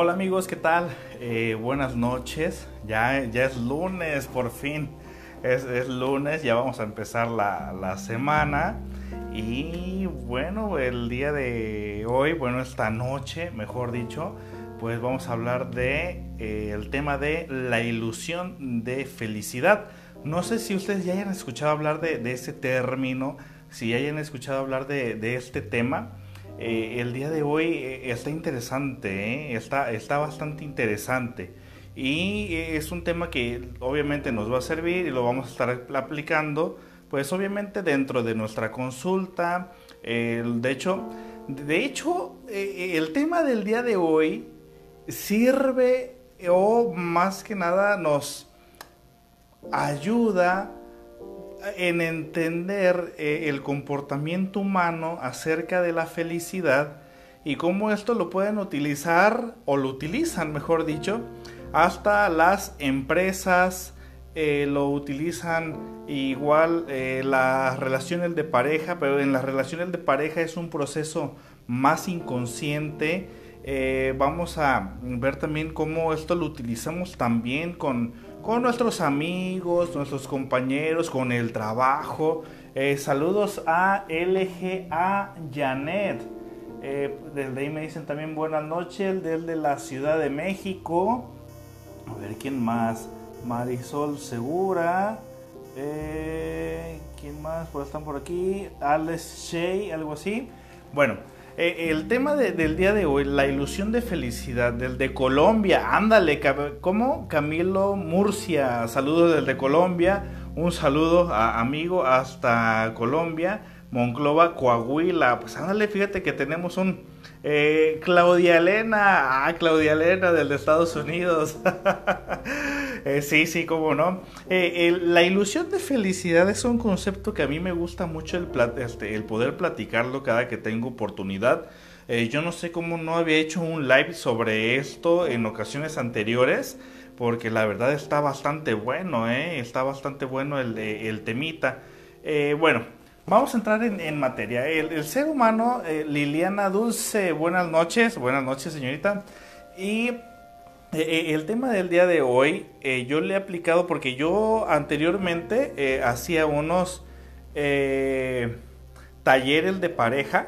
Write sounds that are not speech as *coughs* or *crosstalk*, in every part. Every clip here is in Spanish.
Hola amigos, ¿qué tal? Eh, buenas noches. Ya, ya es lunes, por fin. Es, es lunes, ya vamos a empezar la, la, semana. Y bueno, el día de hoy, bueno, esta noche, mejor dicho, pues vamos a hablar de eh, el tema de la ilusión de felicidad. No sé si ustedes ya hayan escuchado hablar de, de ese término, si hayan escuchado hablar de, de este tema. Eh, el día de hoy eh, está interesante, ¿eh? está, está bastante interesante. Y es un tema que obviamente nos va a servir y lo vamos a estar aplicando, pues obviamente dentro de nuestra consulta. de hecho, de hecho el tema del día de hoy sirve o más que nada nos ayuda en entender eh, el comportamiento humano acerca de la felicidad y cómo esto lo pueden utilizar o lo utilizan, mejor dicho, hasta las empresas eh, lo utilizan igual eh, las relaciones de pareja, pero en las relaciones de pareja es un proceso más inconsciente. vamos a ver también cómo esto lo utilizamos también con con nuestros amigos, nuestros compañeros, con el trabajo. Eh, saludos a LGA Janet. Eh, desde ahí me dicen también buenas noches, desde la Ciudad de México. A ver quién más. Marisol Segura. Eh, ¿Quién más? Pues están por aquí. Alex Shea, algo así. Bueno, eh, el tema del día de hoy, la ilusión de felicidad, del de Colombia, ándale, ¿cómo? Camilo Murcia, saludos desde Colombia, un saludo amigo hasta Colombia, Monclova, Coahuila, pues ándale, fíjate que tenemos un eh, Claudia Elena, ah, Claudia Elena del de Estados Unidos. *laughs* Eh, sí, sí, cómo no. Eh, la ilusión de felicidad es un concepto que a mí me gusta mucho el, este, poder platicarlo cada que tengo oportunidad. yo no sé cómo no había hecho un live sobre esto en ocasiones anteriores, porque la verdad está bastante bueno, está bastante bueno el temita. bueno, Vamos a entrar en, materia. El, ser humano, eh, Liliana Dulce, buenas noches, buenas noches señorita. Y eh, eh, el tema del día de hoy, yo le he aplicado porque yo anteriormente hacía unos talleres de pareja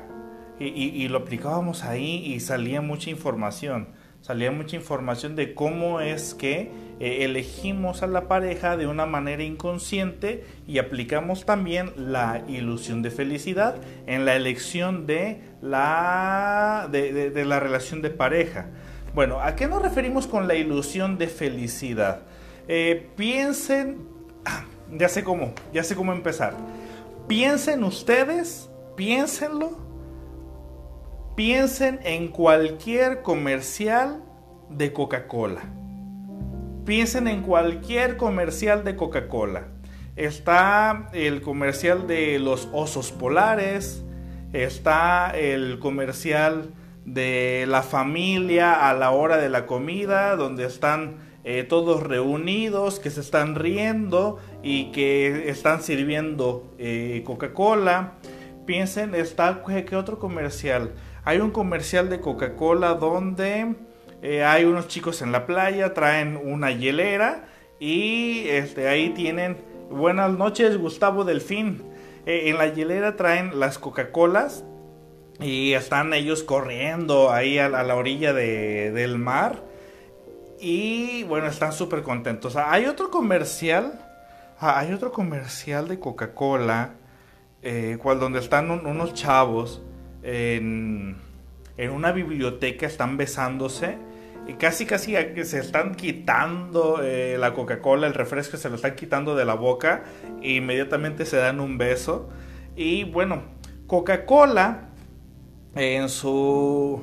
y, lo aplicábamos ahí y salía mucha información. Salía mucha información de cómo es que eh, elegimos a la pareja de una manera inconsciente y aplicamos también la ilusión de felicidad en la elección de la, de, la relación de pareja. Bueno, ¿a qué nos referimos con la ilusión de felicidad? Eh, piensen, ah, ya sé cómo, ya sé cómo empezar. Piensen ustedes, piénsenlo, piensen en cualquier comercial de Coca-Cola Piensen en cualquier comercial de Coca-Cola. Está el comercial de los osos polares, está el comercial de la familia a la hora de la comida, donde están eh, todos reunidos, que se están riendo y que están sirviendo eh, Coca-Cola. Piensen, está, ¿qué otro comercial? Hay un comercial de Coca-Cola donde eh, hay unos chicos en la playa, traen una hielera y este, ahí tienen, buenas noches Gustavo Delfín, eh, en la hielera traen las Coca-Colas y están ellos corriendo ahí a, la orilla del mar y bueno, están súper contentos. Hay otro comercial, ah, hay otro comercial de Coca-Cola, eh, cual donde están unos chavos en, una biblioteca, están besándose y casi casi se están quitando eh, la Coca-Cola, el refresco se lo están quitando de la boca e inmediatamente se dan un beso. Y bueno, Coca-Cola en, su,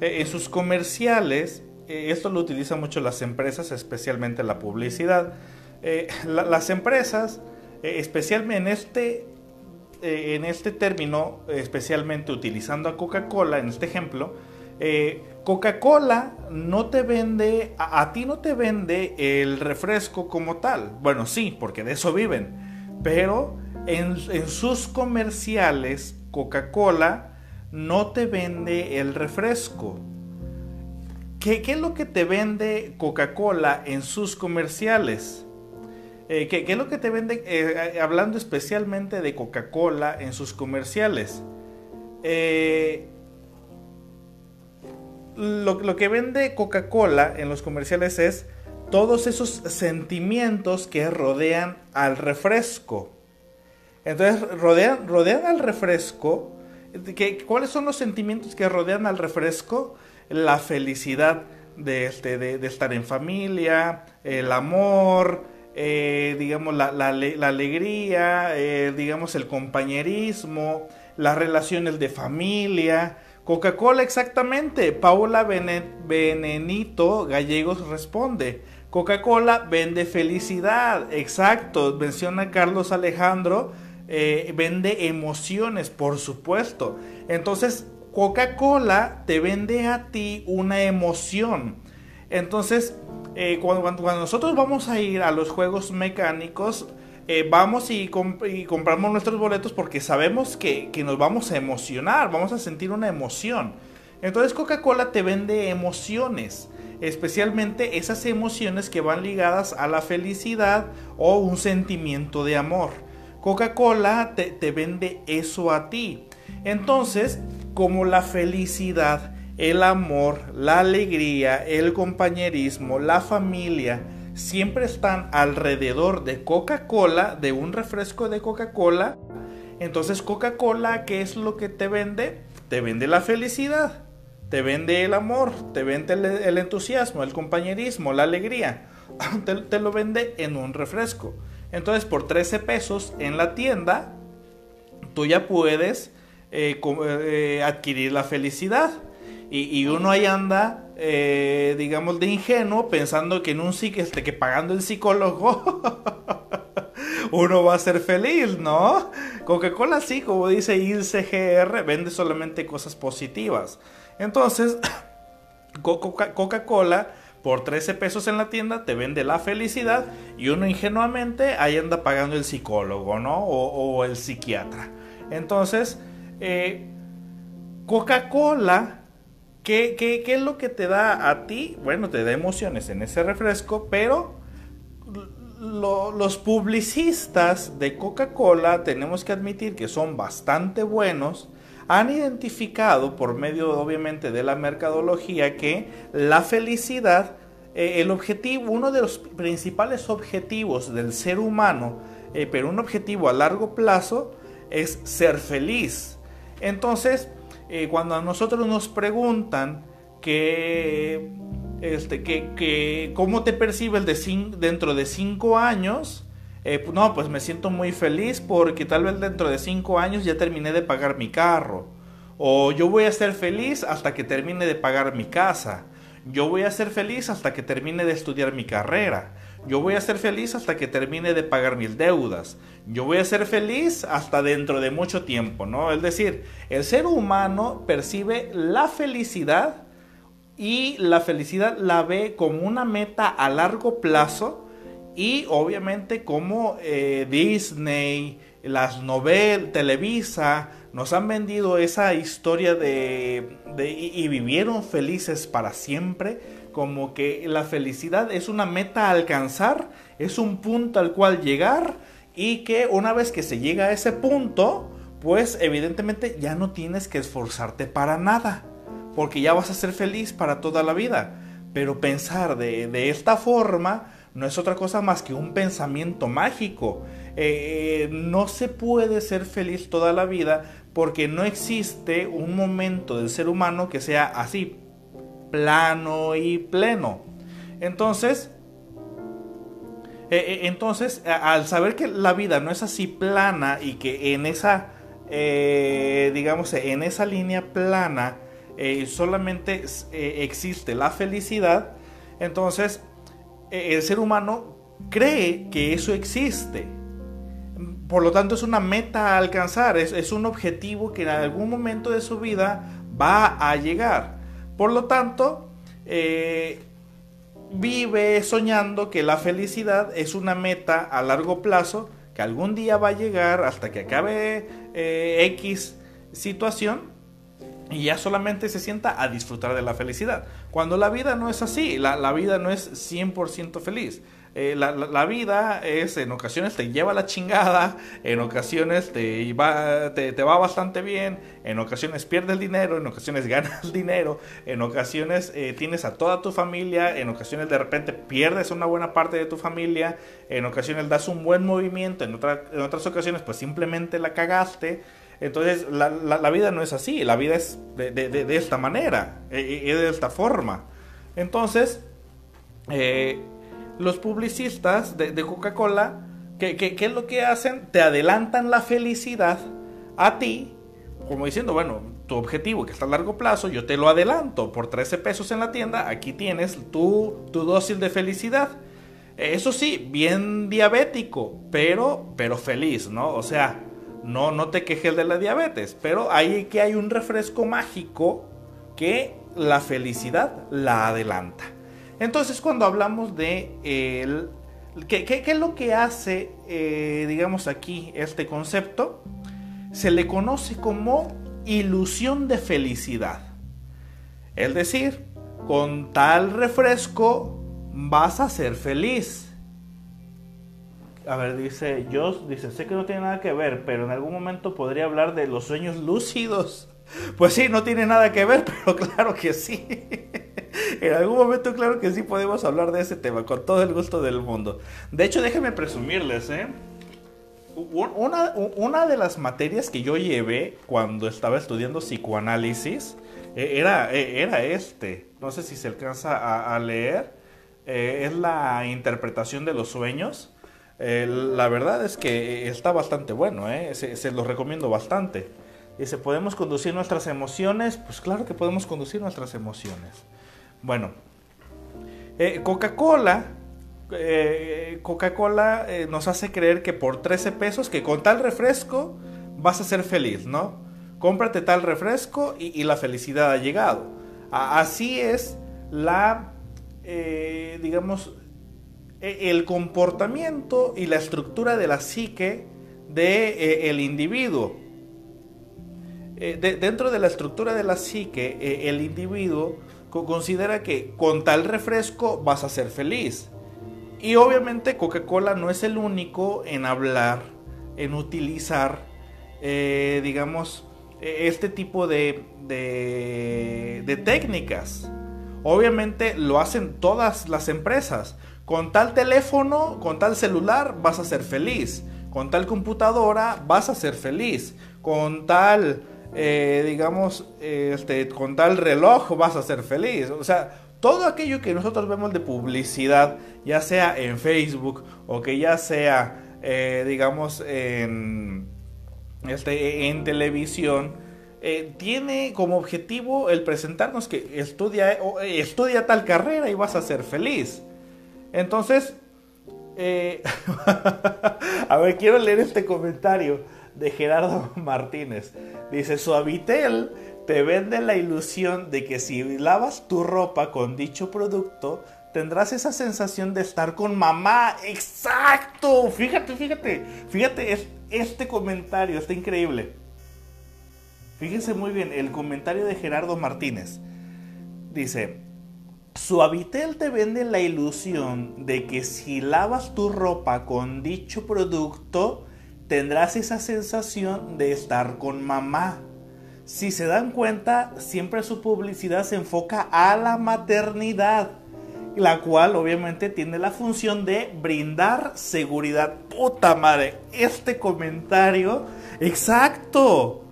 eh, en sus comerciales, eh, esto lo utilizan mucho las empresas, especialmente la publicidad. las empresas, especialmente en este, en este término, especialmente utilizando a Coca-Cola, en este ejemplo, Coca-Cola no te vende, a, ti no te vende el refresco como tal. Bueno, sí, porque de eso viven. Pero en, sus comerciales, Coca-Cola no te vende el refresco. ¿qué, es lo que te vende Coca-Cola en sus comerciales? Eh, ¿qué, es lo que te vende, eh, hablando especialmente de Coca-Cola en sus comerciales? Lo, lo, que vende Coca-Cola en los comerciales es todos esos sentimientos que rodean al refresco. Entonces, rodean, rodean al refresco. ¿Cuáles son los sentimientos que rodean al refresco? La felicidad de, este, de, estar en familia, el amor, eh, digamos, la, alegría, eh, digamos, el compañerismo, las relaciones de familia. Coca-Cola exactamente. Paula Benenito Gallegos responde. Coca-Cola vende felicidad. Exacto. Menciona Carlos Alejandro eh, vende emociones, por supuesto. Entonces, Coca-Cola te vende a ti una emoción. Entonces, eh, cuando, nosotros vamos a ir a los juegos mecánicos, eh, vamos y, compramos nuestros boletos porque sabemos que, que, nos vamos a emocionar, vamos a sentir una emoción. Entonces Coca-Cola te vende emociones, especialmente esas emociones que van ligadas a la felicidad o un sentimiento de amor. Coca-Cola te, vende eso a ti. Entonces, como la felicidad, el amor, la alegría, el compañerismo, la familia, siempre están alrededor de Coca-Cola, de un refresco de Coca-Cola. Entonces Coca-Cola, ¿qué es lo que te vende? Te vende la felicidad, te vende el amor, te vende el, entusiasmo, el compañerismo, la alegría. *laughs* te lo vende en un refresco. Entonces por 13 pesos en la tienda, tú ya puedes eh, eh, adquirir la felicidad. Y, uno ahí anda, eh, digamos, de ingenuo, pensando que en un este, que pagando el psicólogo, *laughs* uno va a ser feliz, ¿no? Coca-Cola sí, como dice ILCGR, vende solamente cosas positivas. Entonces, *coughs* Coca-Cola por 13 pesos en la tienda te vende la felicidad y uno ingenuamente ahí anda pagando el psicólogo, ¿no? O, el psiquiatra. Entonces, eh, Coca-Cola, ¿qué, ¿qué, es lo que te da a ti? Bueno, te da emociones en ese refresco, pero los publicistas de Coca-Cola tenemos que admitir que son bastante buenos han identificado por medio obviamente de la mercadología que la felicidad, eh, el objetivo, uno de los principales objetivos del ser humano, eh, pero un objetivo a largo plazo, es ser feliz. Entonces, eh, cuando a nosotros nos preguntan que, este, que, cómo te percibes de dentro de cinco años, eh, no, pues me siento muy feliz porque tal vez dentro de cinco años ya terminé de pagar mi carro. O yo voy a ser feliz hasta que termine de pagar mi casa. Yo voy a ser feliz hasta que termine de estudiar mi carrera. Yo voy a ser feliz hasta que termine de pagar mis deudas. Yo voy a ser feliz hasta dentro de mucho tiempo, ¿no? Es decir, el ser humano percibe la felicidad y la felicidad la ve como una meta a largo plazo y obviamente como eh, Disney, las novelas, Televisa, nos han vendido esa historia de, y vivieron felices para siempre, como que la felicidad es una meta a alcanzar, es un punto al cual llegar y que una vez que se llega a ese punto, pues evidentemente ya no tienes que esforzarte para nada, porque ya vas a ser feliz para toda la vida. Pero pensar de, de esta forma, no es otra cosa más que un pensamiento mágico. Eh, no se puede ser feliz toda la vida porque no existe un momento del ser humano que sea así, plano y pleno. Entonces, eh, eh, entonces, al saber que la vida no es así plana y que en esa, digamos, en esa línea plana solamente existe la felicidad, entonces el ser humano cree que eso existe. Por lo tanto, es una meta a alcanzar, es, un objetivo que en algún momento de su vida va a llegar. Por lo tanto, eh, vive soñando que la felicidad es una meta a largo plazo que algún día va a llegar hasta que acabe eh, X situación y ya solamente se sienta a disfrutar de la felicidad. Cuando la vida no es así, la, la vida no es 100% feliz. Eh, la, vida es, en ocasiones te lleva la chingada, en ocasiones te va, te, va bastante bien, en ocasiones pierdes dinero, en ocasiones *laughs* ganas dinero, en ocasiones eh, tienes a toda tu familia, en ocasiones de repente pierdes una buena parte de tu familia, en ocasiones das un buen movimiento, en, en otras ocasiones pues simplemente la cagaste. Entonces la, la, vida no es así, la vida es de, de, esta manera, es de esta forma. Entonces, eh, los publicistas de, Coca-Cola, ¿qué, es lo que hacen? Te adelantan la felicidad a ti, como diciendo, bueno, tu objetivo que está a largo plazo, yo te lo adelanto por 13 pesos en la tienda, aquí tienes tu, tu dosis de felicidad. Eso sí, bien diabético, pero, pero feliz, ¿no? O sea, no, no te quejes de la diabetes, pero hay que hay un refresco mágico que la felicidad la adelanta. Entonces, cuando hablamos de el, ¿qué, es lo que hace, eh, digamos aquí, este concepto? Se le conoce como ilusión de felicidad. Es decir, con tal refresco vas a ser feliz. A ver, dice Joss, dice, sé que no tiene nada que ver, pero en algún momento podría hablar de los sueños lúcidos. *laughs* Pues sí, no tiene nada que ver, *laughs* pero claro que sí. En algún momento, claro que sí podemos hablar de ese tema, con todo el gusto del mundo. De hecho, déjenme presumirles, ¿eh? Una, de las materias que yo llevé cuando estaba estudiando psicoanálisis e, era, e, era este. No sé si se alcanza a, leer. Eh, es la interpretación de los sueños. La verdad es que está bastante bueno, ¿eh? se, se los recomiendo bastante. Dice, ¿podemos conducir nuestras emociones? Pues claro que podemos conducir nuestras emociones. Bueno, eh, Coca-Cola, eh, Coca-Cola eh, nos hace creer que por 13 pesos, que con tal refresco vas a ser feliz, ¿no? Cómprate tal refresco y, la felicidad ha llegado. así es la, digamos, e, el comportamiento y la estructura de la psique del de, el individuo. dentro de la estructura de la psique, el individuo considera que con tal refresco vas a ser feliz. Y obviamente Coca-Cola no es el único en hablar, en utilizar, eh, digamos, e, este tipo de, de, técnicas. Obviamente lo hacen todas las empresas. Con tal teléfono, con tal celular, vas a ser feliz. Con tal computadora, vas a ser feliz. Con tal eh, digamos, este, con tal reloj vas a ser feliz. O sea, todo aquello que nosotros vemos de publicidad, ya sea en Facebook o que ya sea, eh, digamos, en, este, en televisión, eh, tiene como objetivo el presentarnos que estudia, estudia tal carrera y vas a ser feliz. Entonces, *laughs* a ver, quiero leer este comentario de Gerardo *laughs* Martínez. Dice, Suavitel te vende la ilusión de que si lavas tu ropa con dicho producto, tendrás esa sensación de estar con mamá. Exacto. Fíjate, fíjate. Fíjate, este comentario está increíble. Fíjense muy bien el comentario de Gerardo Martínez. Dice, Suavitel te vende la ilusión de que si lavas tu ropa con dicho producto, tendrás esa sensación de estar con mamá. Si se dan cuenta, siempre su publicidad se enfoca a la maternidad, la cual obviamente tiene la función de brindar seguridad. Puta madre, este comentario, exacto,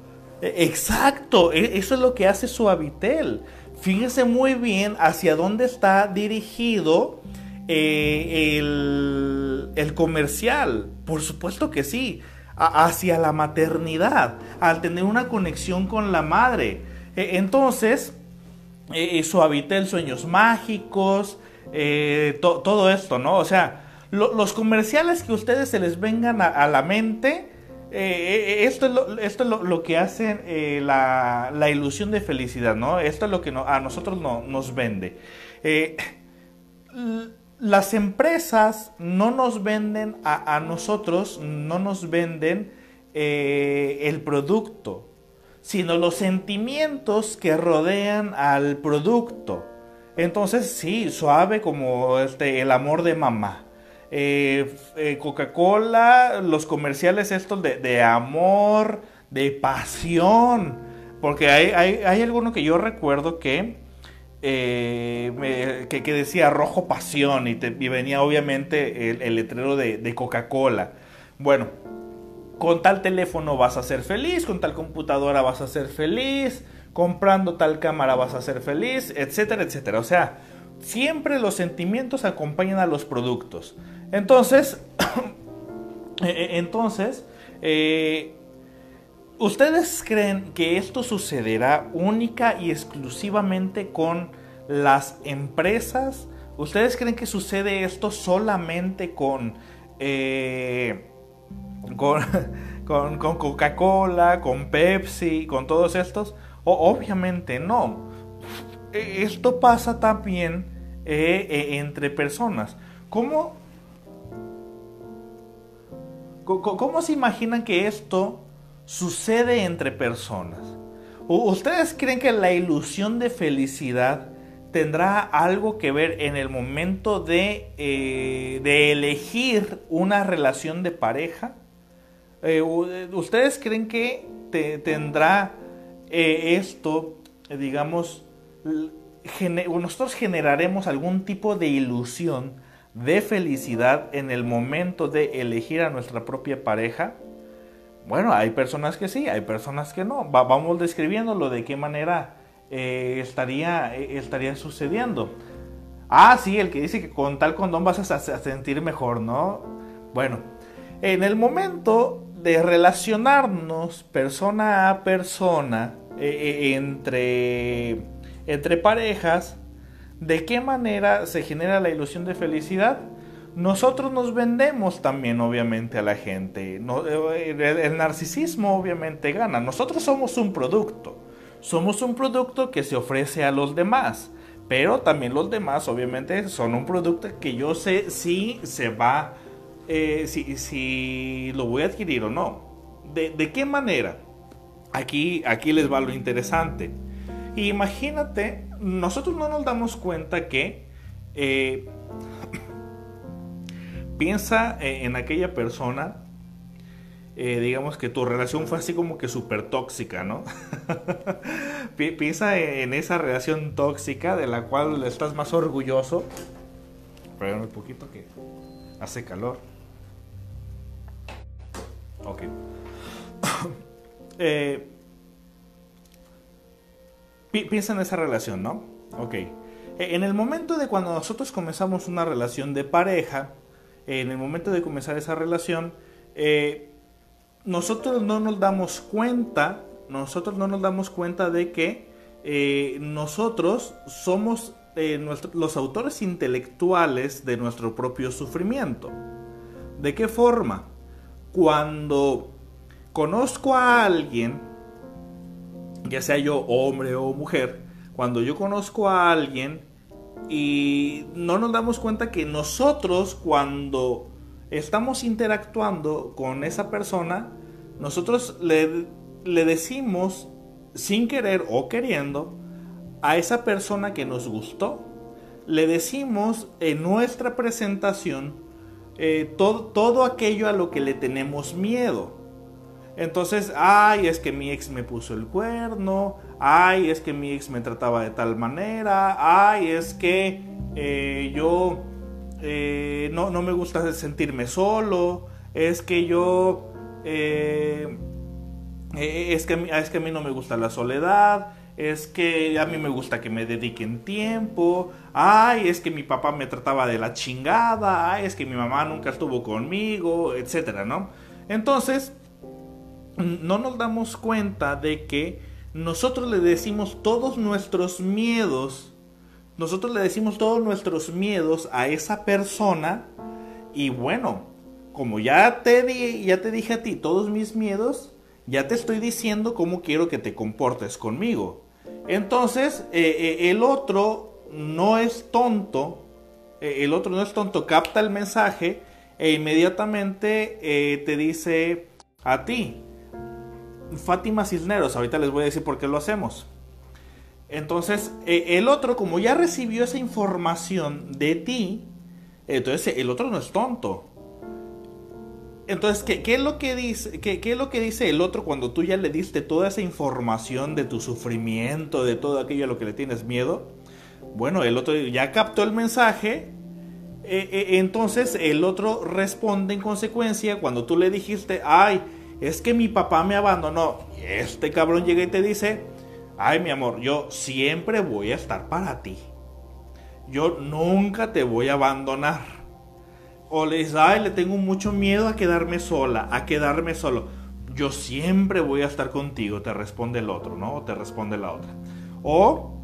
e, exacto, e, eso es lo que hace Suavitel. Fíjese muy bien hacia dónde está dirigido eh, el, comercial, por supuesto que sí, hacia la maternidad, al tener una conexión con la madre. E, entonces, eh, eh suavitel sueños mágicos, eh, todo esto, ¿no? O sea, los comerciales que ustedes se les vengan a, la mente, esto es lo, esto es lo, que hace la, la, ilusión de felicidad, ¿no? Esto es lo que a nosotros no, nos vende las empresas no nos venden a, nosotros, no nos venden eh, el producto, sino los sentimientos que rodean al producto. Entonces, sí, suave como este, el amor de mamá. Eh, eh, Coca-Cola, los comerciales estos de, amor, de pasión. Porque hay, hay, alguno que yo recuerdo que, eh, que, decía rojo pasión y, venía obviamente el, letrero de, de Coca-Cola. Bueno, con tal teléfono vas a ser feliz, con tal computadora vas a ser feliz, comprando tal cámara vas a ser feliz, etcétera, etcétera. O sea, siempre los sentimientos acompañan a los productos. Entonces, eh, *coughs* eh, entonces, eh, ¿ustedes creen que esto sucederá única y exclusivamente con las empresas? ¿Ustedes creen que sucede esto solamente con, *laughs* con, con Coca-Cola, con Pepsi, con todos estos? obviamente no. E, esto pasa también entre personas. ¿Cómo ¿Cómo se imaginan que esto sucede entre personas? ¿Ustedes creen que la ilusión de felicidad tendrá algo que ver en el momento de, eh, elegir una relación de pareja? Eh, ¿Ustedes creen que tendrá eh, esto, digamos, nosotros generaremos algún tipo de ilusión de felicidad en el momento de elegir a nuestra propia pareja? Bueno, hay personas que sí, hay personas que no. vamos describiéndolo de qué manera eh, estaría, eh, estaría sucediendo. Ah, sí, el que dice que con tal condón vas a, sentir mejor, ¿no? Bueno, en el momento de relacionarnos persona a persona eh, entre, entre parejas, ¿De qué manera se genera la ilusión de felicidad? Nosotros nos vendemos también obviamente a la gente. Eh, el narcisismo obviamente gana. Nosotros somos un producto. Somos un producto que se ofrece a los demás. Pero también los demás obviamente son un producto que yo sé si se va, eh, si, lo voy a adquirir o no. ¿De, qué manera? Aquí, aquí les va lo interesante. Imagínate, nosotros no nos damos cuenta que eh, piensa eh, en aquella persona, eh, digamos que tu relación fue así como que súper tóxica, ¿no? *laughs* piensa en esa relación tóxica de la cual estás más orgulloso. Pero un poquito que hace calor. Ok. *coughs* eh, piensa en esa relación, ¿no? Ok. E, en el momento de cuando nosotros comenzamos una relación de pareja, en el momento de comenzar esa relación, eh, nosotros no nos damos cuenta, nosotros no nos damos cuenta de que eh, nosotros somos eh, los autores intelectuales de nuestro propio sufrimiento. ¿De qué forma? Cuando conozco a alguien ya sea yo hombre o mujer, cuando yo conozco a alguien y no nos damos cuenta que nosotros cuando estamos interactuando con esa persona, nosotros le, le decimos sin querer o queriendo a esa persona que nos gustó, le decimos en nuestra presentación eh, todo, todo aquello a lo que le tenemos miedo. Entonces, ay, es que mi ex me puso el cuerno, ay, es que mi ex me trataba de tal manera, ay, es que eh, yo eh, no, me gusta sentirme solo, es que yo, eh, es, que, es que a mí no me gusta la soledad, es que a mí me gusta que me dediquen tiempo, ay, es que mi papá me trataba de la chingada, ay, es que mi mamá nunca estuvo conmigo, etcétera, ¿no? Entonces, no nos damos cuenta de que nosotros le decimos todos nuestros miedos, nosotros le decimos todos nuestros miedos a esa persona y bueno, como ya te, di, ya te dije a ti todos mis miedos, ya te estoy diciendo cómo quiero que te comportes conmigo. Entonces, eh, eh, el otro no es tonto, eh, el otro no es tonto, capta el mensaje e inmediatamente te dice a ti, Fátima Cisneros, ahorita les voy a decir por qué lo hacemos. Entonces, eh, el otro, como ya recibió esa información de ti, entonces el otro no es tonto. Entonces, ¿qué, es lo que dice, qué, es lo que dice el otro cuando tú ya le diste toda esa información de tu sufrimiento, de todo aquello a lo que le tienes miedo? Bueno, el otro ya captó el mensaje, eh, eh, entonces el otro responde en consecuencia cuando tú le dijiste, ay, es que mi papá me abandonó. Este cabrón llega y te dice, ay mi amor, yo siempre voy a estar para ti. Yo nunca te voy a abandonar o le dices, ay, le tengo mucho miedo a quedarme sola, a quedarme solo. Yo siempre voy a estar contigo, te responde el otro, ¿no? O te responde la otra. O,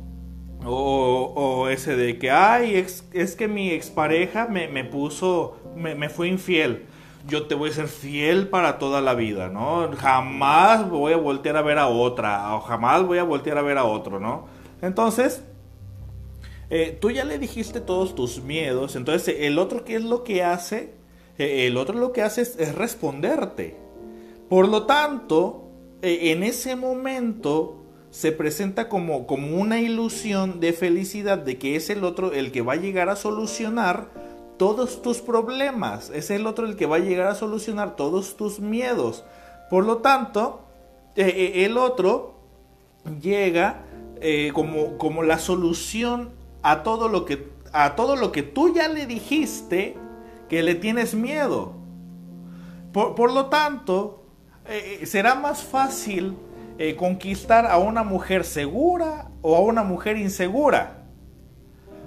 o, ese de que, ay, es, que mi expareja me, me puso, me, me fue infiel. Yo te voy a ser fiel para toda la vida, ¿no? Jamás voy a voltear a ver a otra, o jamás voy a voltear a ver a otro, ¿no? Entonces, eh, tú ya le dijiste todos tus miedos, entonces el otro qué es lo que hace, eh, el otro lo que hace es, responderte. Por lo tanto, eh, en ese momento se presenta como, como una ilusión de felicidad de que es el otro el que va a llegar a solucionar todos tus problemas, es el otro el que va a llegar a solucionar todos tus miedos. Por lo tanto, el otro llega como, como la solución a todo lo que, a todo lo que tú ya le dijiste que le tienes miedo. Por, lo tanto, eh, eh, será más fácil eh, conquistar a una mujer segura o a una mujer insegura.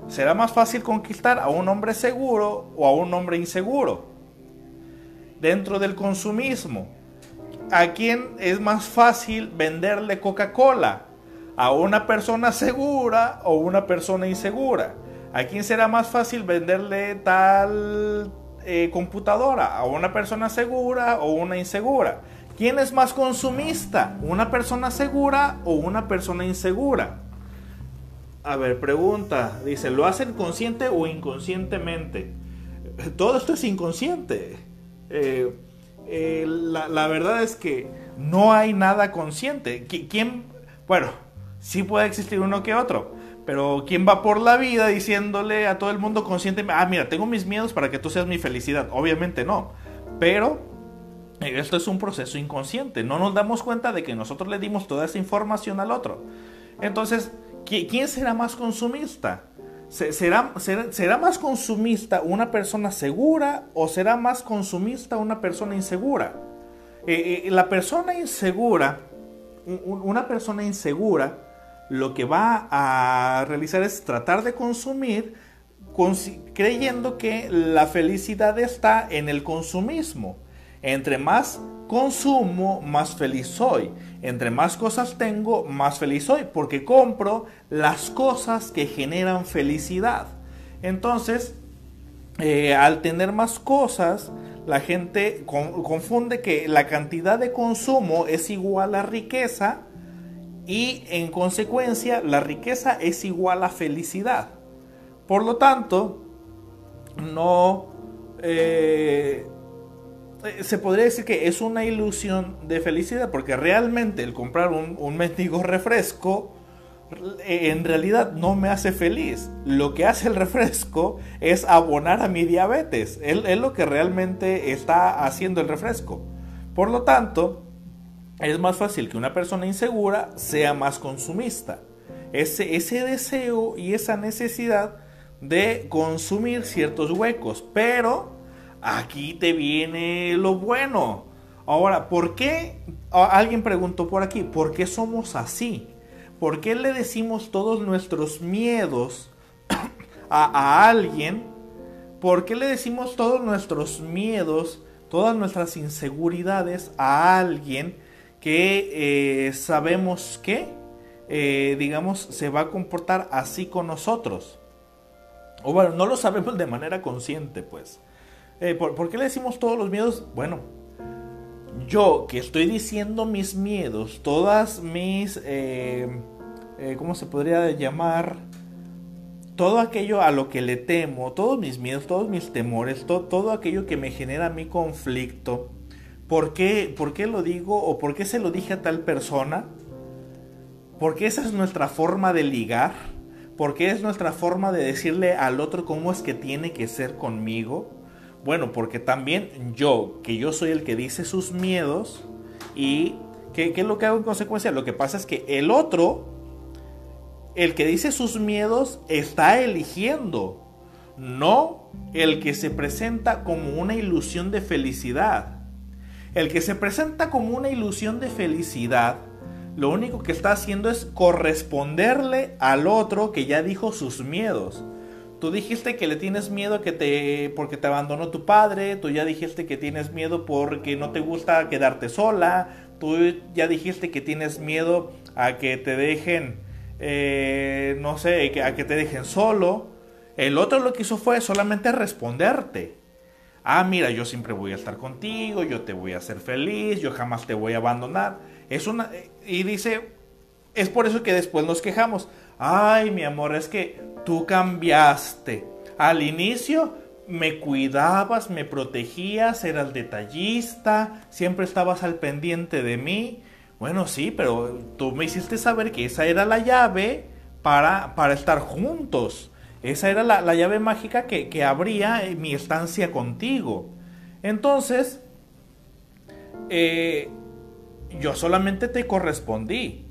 Será más fácil conquistar a un hombre seguro o a un hombre inseguro. Dentro del consumismo, ¿a quién es más fácil venderle Coca-Cola? a una persona segura o una persona insegura. ¿A quién será más fácil venderle tal eh, computadora? ¿A una persona segura o una insegura? ¿Quién es más consumista? ¿Una persona segura o una persona insegura? A ver, pregunta. Dice, ¿lo hacen consciente o inconscientemente? Todo esto es inconsciente. Eh, eh, la, la, verdad es que no hay nada consciente. ¿Quién? Bueno, sí puede existir uno que otro. Pero ¿quién va por la vida diciéndole a todo el mundo consciente, ah, mira, tengo mis miedos para que tú seas mi felicidad? Obviamente no. Pero esto es un proceso inconsciente. No nos damos cuenta de que nosotros le dimos toda esa información al otro. Entonces, ¿quién será más consumista? ¿Será, más consumista una persona segura o será más consumista una persona insegura? Eh, eh, la persona insegura, una persona insegura, lo que va a realizar es tratar de consumir creyendo que la felicidad está en el consumismo. Entre más consumo, más feliz soy. Entre más cosas tengo, más feliz soy, porque compro las cosas que generan felicidad. Entonces, eh, al tener más cosas, la gente confunde que la cantidad de consumo es igual a riqueza y en consecuencia la riqueza es igual a felicidad. Por lo tanto, no eh, se podría decir que es una ilusión de felicidad porque realmente el comprar un, un mendigo refresco en realidad no me hace feliz. Lo que hace el refresco es abonar a mi diabetes. Es, lo que realmente está haciendo el refresco. Por lo tanto, es más fácil que una persona insegura sea más consumista. Ese, ese deseo y esa necesidad de consumir ciertos huecos. Pero aquí te viene lo bueno. Ahora, ¿por qué? Alguien preguntó por aquí, ¿por qué somos así? ¿Por qué le decimos todos nuestros miedos *coughs* a, alguien? ¿Por qué le decimos todos nuestros miedos, todas nuestras inseguridades a alguien? que eh, sabemos que, eh, digamos, se va a comportar así con nosotros. O bueno, no lo sabemos de manera consciente, pues. Eh, ¿por, qué le decimos todos los miedos? Bueno, yo que estoy diciendo mis miedos, todas mis, ¿cómo se podría llamar? Todo aquello a lo que le temo, todos mis miedos, todos mis temores, todo aquello que me genera mi conflicto, ¿Por qué, ¿Por qué lo digo o por qué se lo dije a tal persona? Porque esa es nuestra forma de ligar. Porque es nuestra forma de decirle al otro cómo es que tiene que ser conmigo. Bueno, porque también yo, que yo soy el que dice sus miedos y ¿qué, ¿qué, es lo que hago en consecuencia? Lo que pasa es que el otro, el que dice sus miedos, está eligiendo, no el que se presenta como una ilusión de felicidad. El que se presenta como una ilusión de felicidad, lo único que está haciendo es corresponderle al otro que ya dijo sus miedos. Tú dijiste que le tienes miedo que te porque te abandonó tu padre, tú ya dijiste que tienes miedo porque no te gusta quedarte sola, tú ya dijiste que tienes miedo a que te dejen, eh, no sé, a que te dejen solo. El otro lo que hizo fue solamente responderte ah, mira, yo siempre voy a estar contigo, yo te voy a hacer feliz, yo jamás te voy a abandonar. Es una y dice, es por eso que después nos quejamos. Ay, mi amor, es que tú cambiaste. Al inicio me cuidabas, me protegías, eras detallista, siempre estabas al pendiente de mí. Bueno, sí, pero tú me hiciste saber que esa era la llave para, para estar juntos. Esa era la, llave mágica que, que, abría mi estancia contigo. Entonces, eh, yo solamente te correspondí.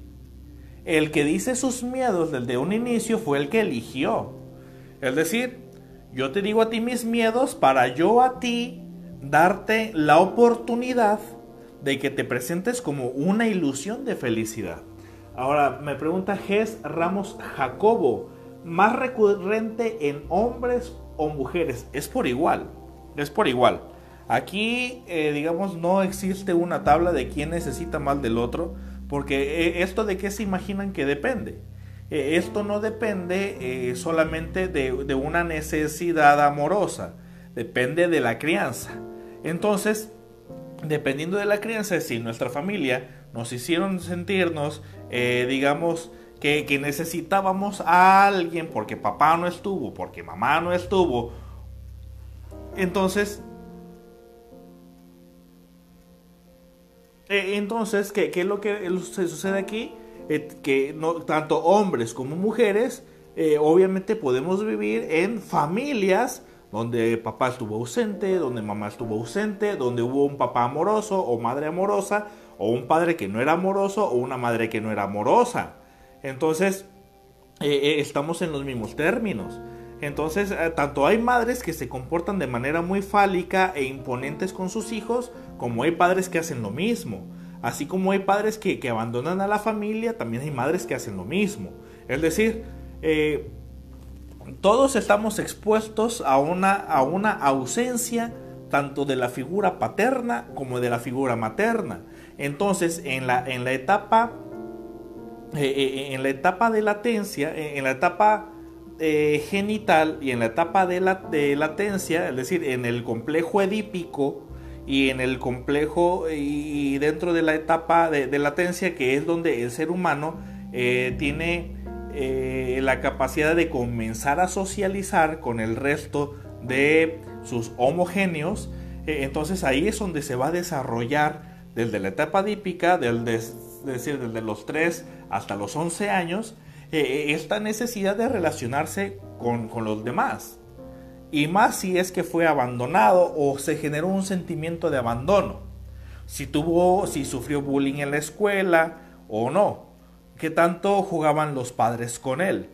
El que dice sus miedos desde un inicio fue el que eligió. Es decir, yo te digo a ti mis miedos para yo a ti darte la oportunidad de que te presentes como una ilusión de felicidad. Ahora me pregunta Ges Ramos Jacobo, más recurrente en hombres o mujeres. Es por igual. Es por igual. Aquí, eh, digamos, no existe una tabla de quién necesita más del otro, porque eh, esto de qué se imaginan que depende. Eh, esto no depende solamente de, de, una necesidad amorosa, depende de la crianza. Entonces, dependiendo de la crianza, si nuestra familia nos hicieron sentirnos, digamos, que, necesitábamos a alguien porque papá no estuvo, porque mamá no estuvo. Entonces, eh, entonces, ¿qué, es lo que se sucede aquí? Eh, que tanto hombres como mujeres, eh, obviamente podemos vivir en familias donde papá estuvo ausente, donde mamá estuvo ausente, donde hubo un papá amoroso o madre amorosa, o un padre que no era amoroso o una madre que no era amorosa. Entonces, estamos en los mismos términos. Entonces, tanto hay madres que se comportan de manera muy fálica e imponentes con sus hijos, como hay padres que hacen lo mismo. Así como hay padres que, abandonan a la familia, también hay madres que hacen lo mismo. Es decir, todos estamos expuestos a una, a una ausencia tanto de la figura paterna como de la figura materna. Entonces, en la, en la etapa eh, eh, en la etapa de latencia, eh, en la etapa genital y en la etapa de, la, de latencia, es decir, en el complejo edípico y en el complejo y dentro de la etapa de, latencia, que es donde el ser humano tiene la capacidad de comenzar a socializar con el resto de sus homogéneos, entonces ahí es donde se va a desarrollar desde la etapa edípica, del, decir, desde los 3 hasta los 11 años, eh, eh, esta necesidad de relacionarse con, los demás. Y más si es que fue abandonado o se generó un sentimiento de abandono. Si tuvo, si sufrió bullying en la escuela o no. ¿Qué tanto jugaban los padres con él?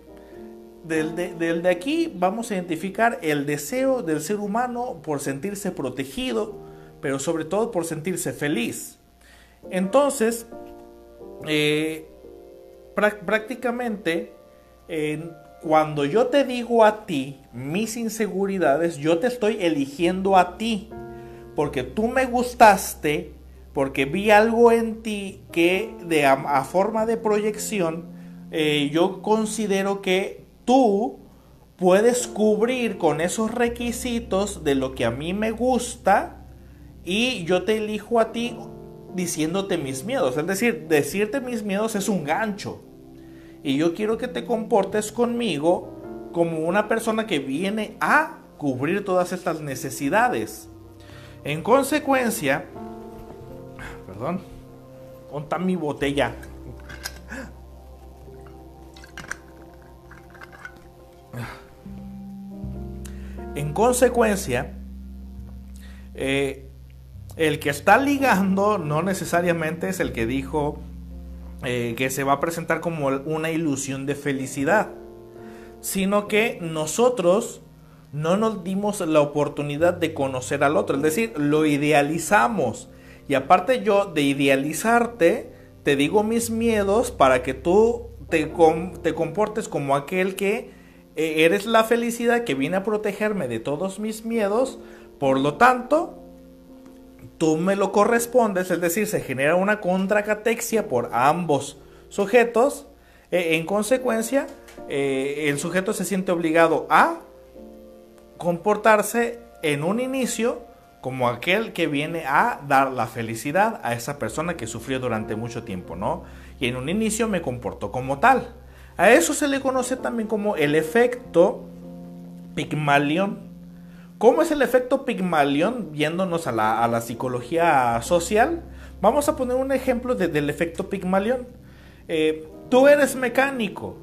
Desde, de aquí vamos a identificar el deseo del ser humano por sentirse protegido, pero sobre todo por sentirse feliz. Entonces, eh, prácticamente cuando yo te digo a ti mis inseguridades, yo te estoy eligiendo a ti. Porque tú me gustaste, porque vi algo en ti que de a, forma de proyección, eh, yo considero que tú puedes cubrir con esos requisitos de lo que a mí me gusta y yo te elijo a ti diciéndote mis miedos. Es decir, decirte mis miedos es un gancho. Y yo quiero que te comportes conmigo como una persona que viene a cubrir todas estas necesidades. En consecuencia, perdón. Ponta mi botella. En consecuencia, eh, el que está ligando no necesariamente es el que dijo eh, que se va a presentar como una ilusión de felicidad, sino que nosotros no nos dimos la oportunidad de conocer al otro, es decir, lo idealizamos. Y aparte yo de idealizarte, te digo mis miedos para que tú te, te comportes como aquel que eh, eres la felicidad que viene a protegerme de todos mis miedos, por lo tanto, tú me lo correspondes, es decir, se genera una contracatexia por ambos sujetos, eh, en consecuencia, eh, el sujeto se siente obligado a comportarse en un inicio como aquel que viene a dar la felicidad a esa persona que sufrió durante mucho tiempo, ¿no? Y en un inicio me comportó como tal. A eso se le conoce también como el efecto Pigmalión. ¿Cómo es el efecto Pigmalión? Viéndonos a la, psicología social, vamos a poner un ejemplo del efecto Pigmalión. Eh, tú eres mecánico,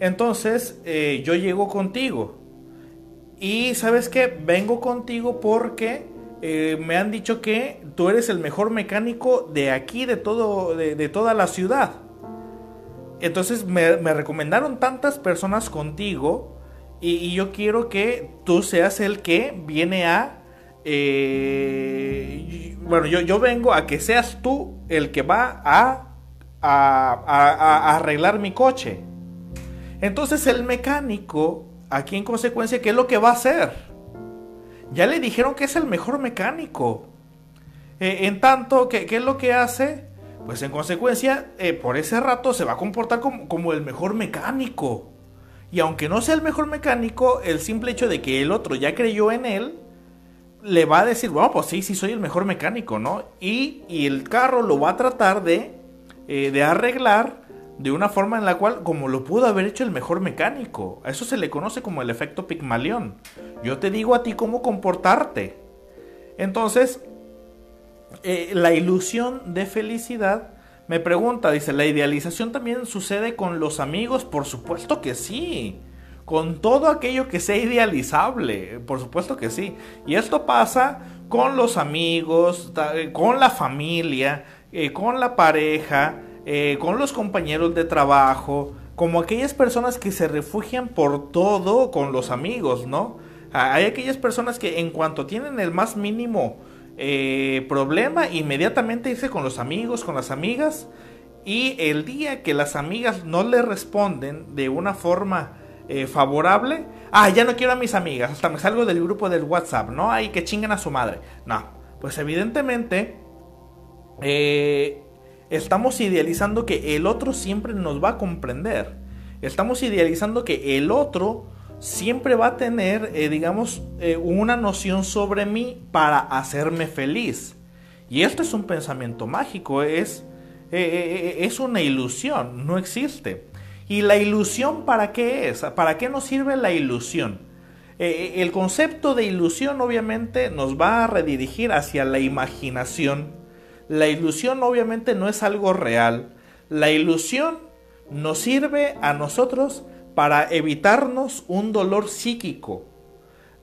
entonces eh, yo llego contigo. Y sabes que vengo contigo porque eh, me han dicho que tú eres el mejor mecánico de aquí, de, todo, de, toda la ciudad. Entonces me, recomendaron tantas personas contigo y, yo quiero que tú seas el que viene a... Eh, bueno, yo, yo, vengo a que seas tú el que va a, a arreglar mi coche. Entonces el mecánico, aquí en consecuencia, ¿qué es lo que va a hacer? Ya le dijeron que es el mejor mecánico. Eh, en tanto, ¿qué, es lo que hace? Pues en consecuencia, eh, por ese rato se va a comportar como, como, el mejor mecánico. Y aunque no sea el mejor mecánico, el simple hecho de que el otro ya creyó en él, le va a decir, bueno, pues sí, sí soy el mejor mecánico, ¿no? Y, el carro lo va a tratar de, eh, de arreglar de una forma en la cual, como lo pudo haber hecho el mejor mecánico. A eso se le conoce como el efecto Pigmalión. Yo te digo a ti cómo comportarte. Entonces, eh, la ilusión de felicidad me pregunta, dice, ¿la idealización también sucede con los amigos? Por supuesto que sí. Con todo aquello que sea idealizable, por supuesto que sí. Y esto pasa con los amigos, con la familia, eh, con la pareja, eh, con los compañeros de trabajo, como aquellas personas que se refugian por todo con los amigos, ¿no? Hay aquellas personas que en cuanto tienen el más mínimo eh, problema, inmediatamente irse con los amigos, con las amigas, y el día que las amigas no le responden de una forma eh, favorable, ah, ya no quiero a mis amigas, hasta me salgo del grupo del WhatsApp, ¿no? Hay que chingan a su madre. No, pues evidentemente eh, estamos idealizando que el otro siempre nos va a comprender. Estamos idealizando que el otro siempre va a tener, eh, digamos, eh, una noción sobre mí para hacerme feliz. Y esto es un pensamiento mágico, es, eh, es una ilusión, no existe. ¿Y la ilusión para qué es? ¿Para qué nos sirve la ilusión? el concepto de ilusión obviamente nos va a redirigir hacia la imaginación la ilusión obviamente no es algo real. La ilusión nos sirve a nosotros para evitarnos un dolor psíquico.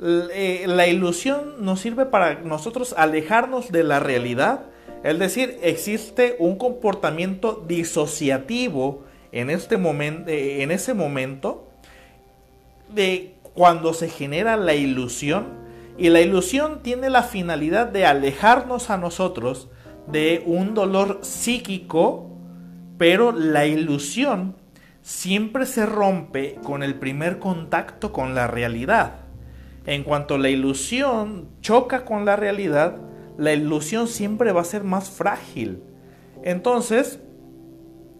Eh, la ilusión nos sirve para nosotros alejarnos de la realidad. Es decir, existe un comportamiento disociativo en, este momento, eh, en ese momento de cuando se genera la ilusión. Y la ilusión tiene la finalidad de alejarnos a nosotros de un dolor psíquico, pero la ilusión siempre se rompe con el primer contacto con la realidad. En cuanto la ilusión choca con la realidad, la ilusión siempre va a ser más frágil. Entonces,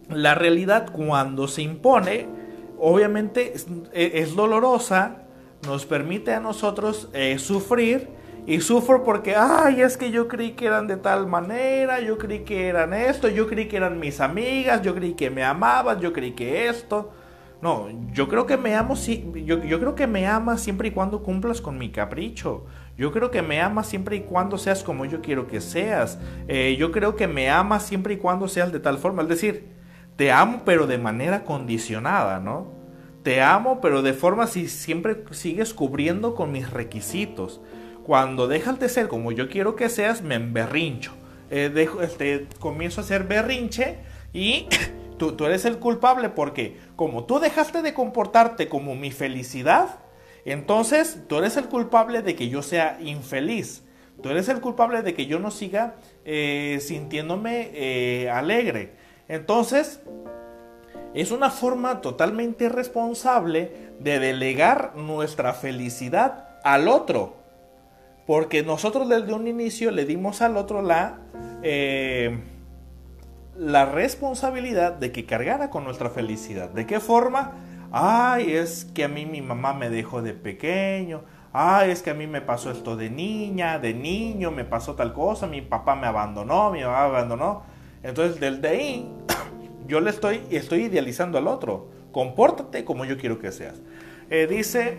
la realidad cuando se impone, obviamente es, dolorosa, nos permite a nosotros eh, sufrir, y sufro porque, ay, es que yo creí que eran de tal manera, yo creí que eran esto, yo creí que eran mis amigas, yo creí que me amaban, yo creí que esto. No, yo creo que me amo, yo, yo creo que me amas siempre y cuando cumplas con mi capricho. Yo creo que me amas siempre y cuando seas como yo quiero que seas. Eh, yo creo que me amas siempre y cuando seas de tal forma. Es decir, te amo pero de manera condicionada, ¿no? Te amo pero de forma si siempre sigues cubriendo con mis requisitos. Cuando dejas de ser como yo quiero que seas, me emberrincho. Eh, dejo, este, comienzo a hacer berrinche y *coughs* tú, tú eres el culpable porque como tú dejaste de comportarte como mi felicidad, entonces tú eres el culpable de que yo sea infeliz. Tú eres el culpable de que yo no siga eh, sintiéndome eh, alegre. Entonces, es una forma totalmente responsable de delegar nuestra felicidad al otro. Porque nosotros desde un inicio le dimos al otro la, eh, la responsabilidad de que cargara con nuestra felicidad. ¿De qué forma? Ay, es que a mí mi mamá me dejó de pequeño. Ay, es que a mí me pasó esto de niña, de niño, me pasó tal cosa, mi papá me abandonó, mi mamá me abandonó. Entonces, desde ahí, *coughs* yo le estoy, estoy idealizando al otro. Compórtate como yo quiero que seas. Eh, dice,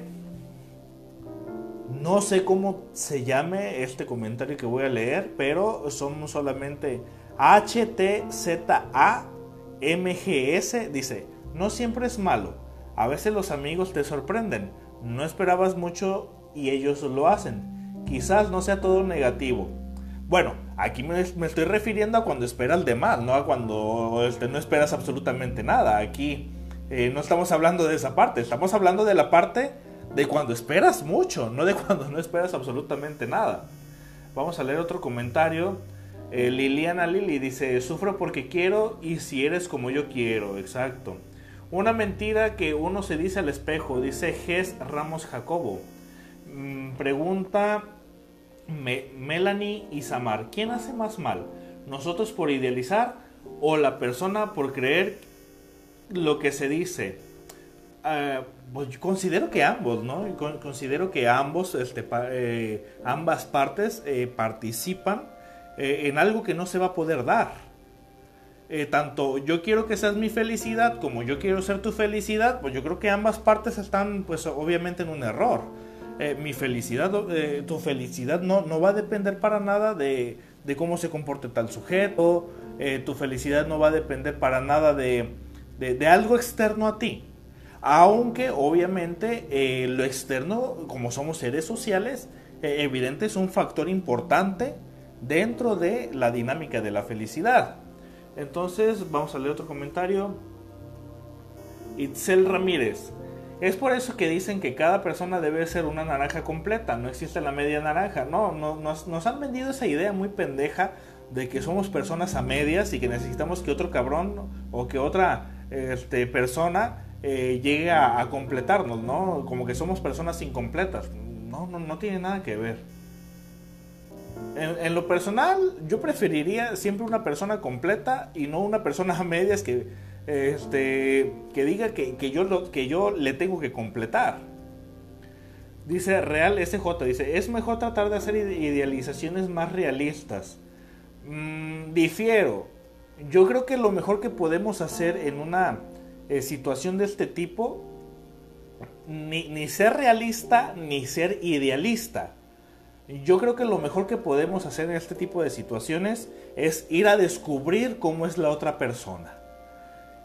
no sé cómo se llame este comentario que voy a leer, pero son solamente HTZAMGS. Dice, no siempre es malo a veces los amigos te sorprenden. No esperabas mucho y ellos lo hacen. Quizás no sea todo negativo. Bueno, aquí me, estoy refiriendo a cuando esperas de más, no a cuando este, no esperas absolutamente nada. Aquí eh, no estamos hablando de esa parte, estamos hablando de la parte de cuando esperas mucho, no de cuando no esperas absolutamente nada. Vamos a leer otro comentario. Eh, Liliana Lili dice, sufro porque quiero y si eres como yo quiero, exacto. Una mentira que uno se dice al espejo, dice Ges Ramos Jacobo. Mm, pregunta Melanie y Samar, ¿quién hace más mal? ¿Nosotros por idealizar o la persona por creer lo que se dice? Ah, pues considero que ambos, ¿no? Considero que ambos, este, eh, ambas partes eh, participan eh, en algo que no se va a poder dar. Eh, tanto yo quiero que seas mi felicidad como yo quiero ser tu felicidad, pues yo creo que ambas partes están pues obviamente en un error. Eh, mi felicidad, eh, tu felicidad no, no va a depender para nada de, de cómo se comporte tal sujeto, tu felicidad no va a depender para nada de, de, de algo externo a ti. Aunque obviamente lo externo, como somos seres sociales, evidente es un factor importante dentro de la dinámica de la felicidad. Entonces, vamos a leer otro comentario. Itzel Ramírez. Es por eso que dicen que cada persona debe ser una naranja completa, no existe la media naranja. No, no nos, han vendido esa idea muy pendeja de que somos personas a medias y que necesitamos que otro cabrón o que otra este, persona eh, llegue a, completarnos, ¿no? Como que somos personas incompletas. No, no, no tiene nada que ver. En, lo personal, yo preferiría siempre una persona completa y no una persona a medias que, este, que diga que, yo lo, que yo le tengo que completar. Dice Real SJ, dice, es mejor tratar de hacer idealizaciones más realistas. Mm, difiero. Yo creo que lo mejor que podemos hacer en una eh, situación de este tipo, ni, ser realista ni ser idealista yo creo que lo mejor que podemos hacer en este tipo de situaciones es ir a descubrir cómo es la otra persona.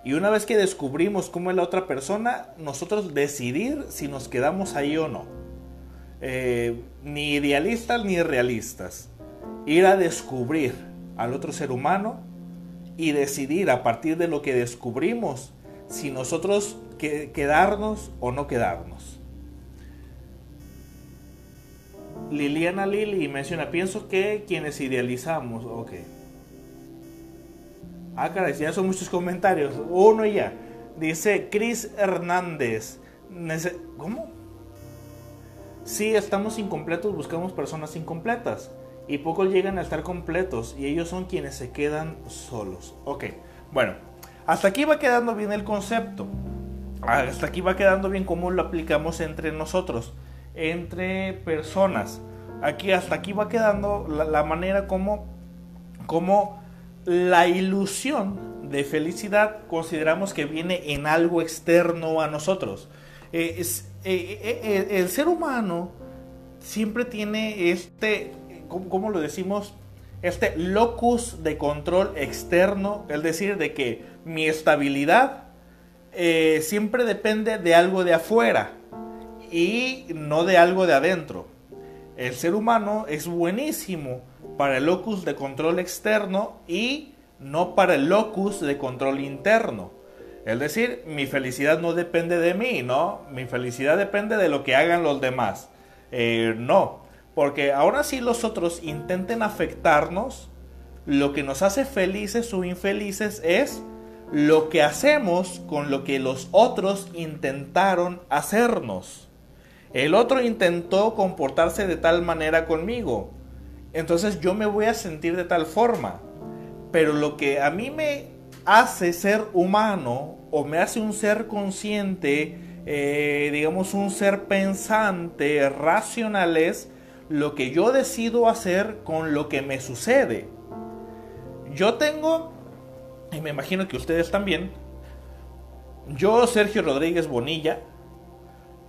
Y una vez que descubrimos cómo es la otra persona, nosotros decidir si nos quedamos ahí o no. Eh, ni idealistas ni realistas. Ir a descubrir al otro ser humano y decidir a partir de lo que descubrimos si nosotros quedarnos o no quedarnos. Liliana Lili menciona, pienso que quienes idealizamos, ok. Ah, caray, ya son muchos comentarios. Uno ya. Dice Chris Hernández. ¿Cómo? Sí, estamos incompletos, buscamos personas incompletas. Y pocos llegan a estar completos. Y ellos son quienes se quedan solos. Ok, bueno. Hasta aquí va quedando bien el concepto. Hasta aquí va quedando bien cómo lo aplicamos entre nosotros entre personas. Aquí hasta aquí va quedando la, manera como, la ilusión de felicidad consideramos que viene en algo externo a nosotros. Eh, es, eh, eh, el ser humano siempre tiene este, ¿cómo, lo decimos? Este locus de control externo, es decir, de que mi estabilidad siempre depende de algo de afuera y no de algo de adentro. El ser humano es buenísimo para el locus de control externo y no para el locus de control interno. Es decir, mi felicidad no depende de mí, ¿no? Mi felicidad depende de lo que hagan los demás. Eh, no, porque ahora sí los otros intenten afectarnos, lo que nos hace felices o infelices es lo que hacemos con lo que los otros intentaron hacernos. El otro intentó comportarse de tal manera conmigo. Entonces yo me voy a sentir de tal forma. Pero lo que a mí me hace ser humano o me hace un ser consciente, eh, digamos un ser pensante, racional es lo que yo decido hacer con lo que me sucede. Yo tengo, y me imagino que ustedes también, yo, Sergio Rodríguez Bonilla,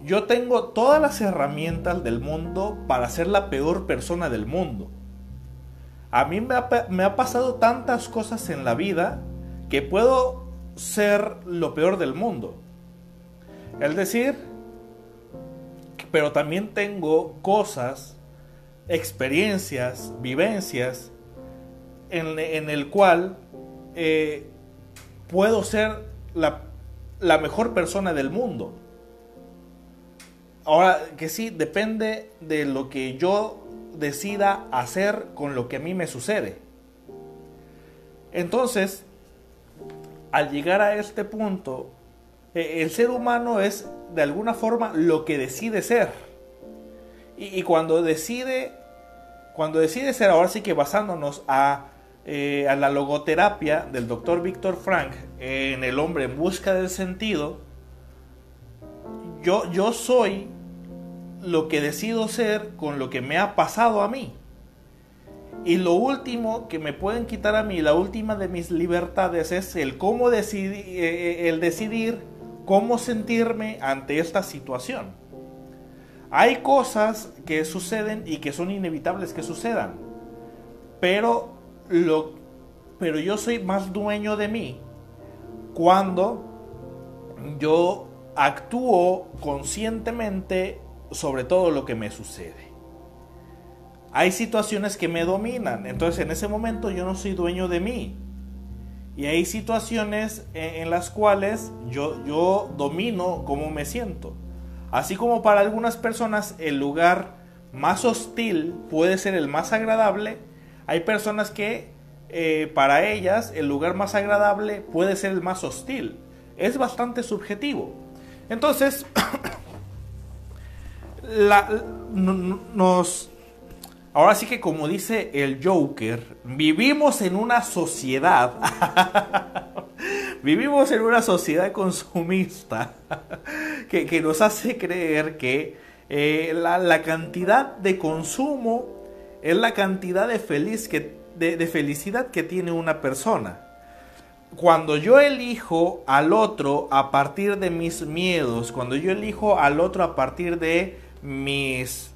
yo tengo todas las herramientas del mundo para ser la peor persona del mundo. A mí me ha, pasado tantas cosas en la vida que puedo ser lo peor del mundo. Es decir, pero también tengo cosas, experiencias, vivencias en, el cual eh, puedo ser la mejor persona del mundo. Ahora que sí, depende de lo que yo decida hacer con lo que a mí me sucede. Entonces, al llegar a este punto, e, el ser humano es de alguna forma lo que decide ser. Y, cuando decide, cuando decide ser, ahora sí que basándonos a, eh, a la logoterapia del doctor Víctor Frank en el hombre en busca del sentido, yo, yo soy lo que decido ser con lo que me ha pasado a mí. Y lo último que me pueden quitar a mí, la última de mis libertades es el cómo decidir, eh, el decidir cómo sentirme ante esta situación. Hay cosas que suceden y que son inevitables que sucedan. Pero lo pero yo soy más dueño de mí cuando yo actúo conscientemente sobre todo lo que me sucede. Hay situaciones que me dominan, entonces en ese momento yo no soy dueño de mí. Y hay situaciones en, las cuales yo, yo domino cómo me siento. Así como para algunas personas el lugar más hostil puede ser el más agradable, hay personas que eh, para ellas el lugar más agradable puede ser el más hostil. Es bastante subjetivo. Entonces, *coughs* nos... Ahora sí que como dice el Joker, vivimos en una sociedad. *laughs* vivimos en una sociedad consumista *laughs* que, nos hace creer que eh, la, cantidad de consumo es la cantidad de, feliz que, de felicidad que tiene una persona. Cuando yo elijo al otro a partir de mis miedos, cuando yo elijo al otro a partir de mis,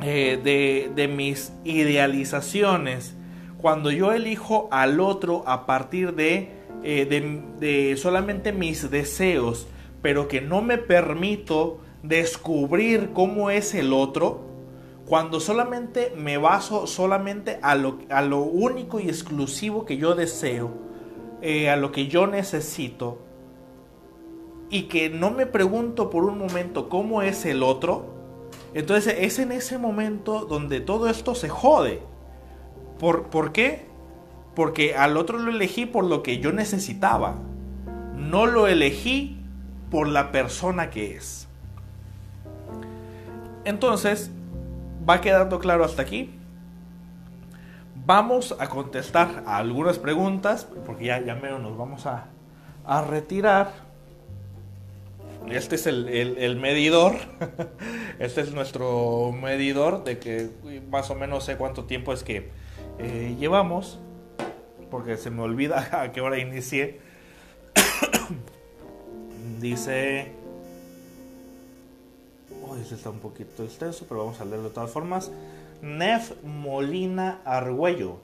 eh, de, mis idealizaciones, cuando yo elijo al otro a partir de, eh, de, solamente mis deseos, pero que no me permito descubrir cómo es el otro, cuando solamente me baso solamente a lo, a lo único y exclusivo que yo deseo, eh, a lo que yo necesito, y que no me pregunto por un momento cómo es el otro, entonces es en ese momento donde todo esto se jode. ¿Por, ¿Por qué? Porque al otro lo elegí por lo que yo necesitaba. No lo elegí por la persona que es. Entonces, va quedando claro hasta aquí. Vamos a contestar a algunas preguntas, porque ya, ya menos nos vamos a, a retirar. Este es el, medidor. *laughs* Este es nuestro medidor de que más o menos sé cuánto tiempo es que eh, llevamos. Porque se me olvida *laughs* a qué hora inicié. *coughs* Dice... Uy, este está un poquito extenso, pero vamos a leerlo de todas formas. Nef Molina Argüello.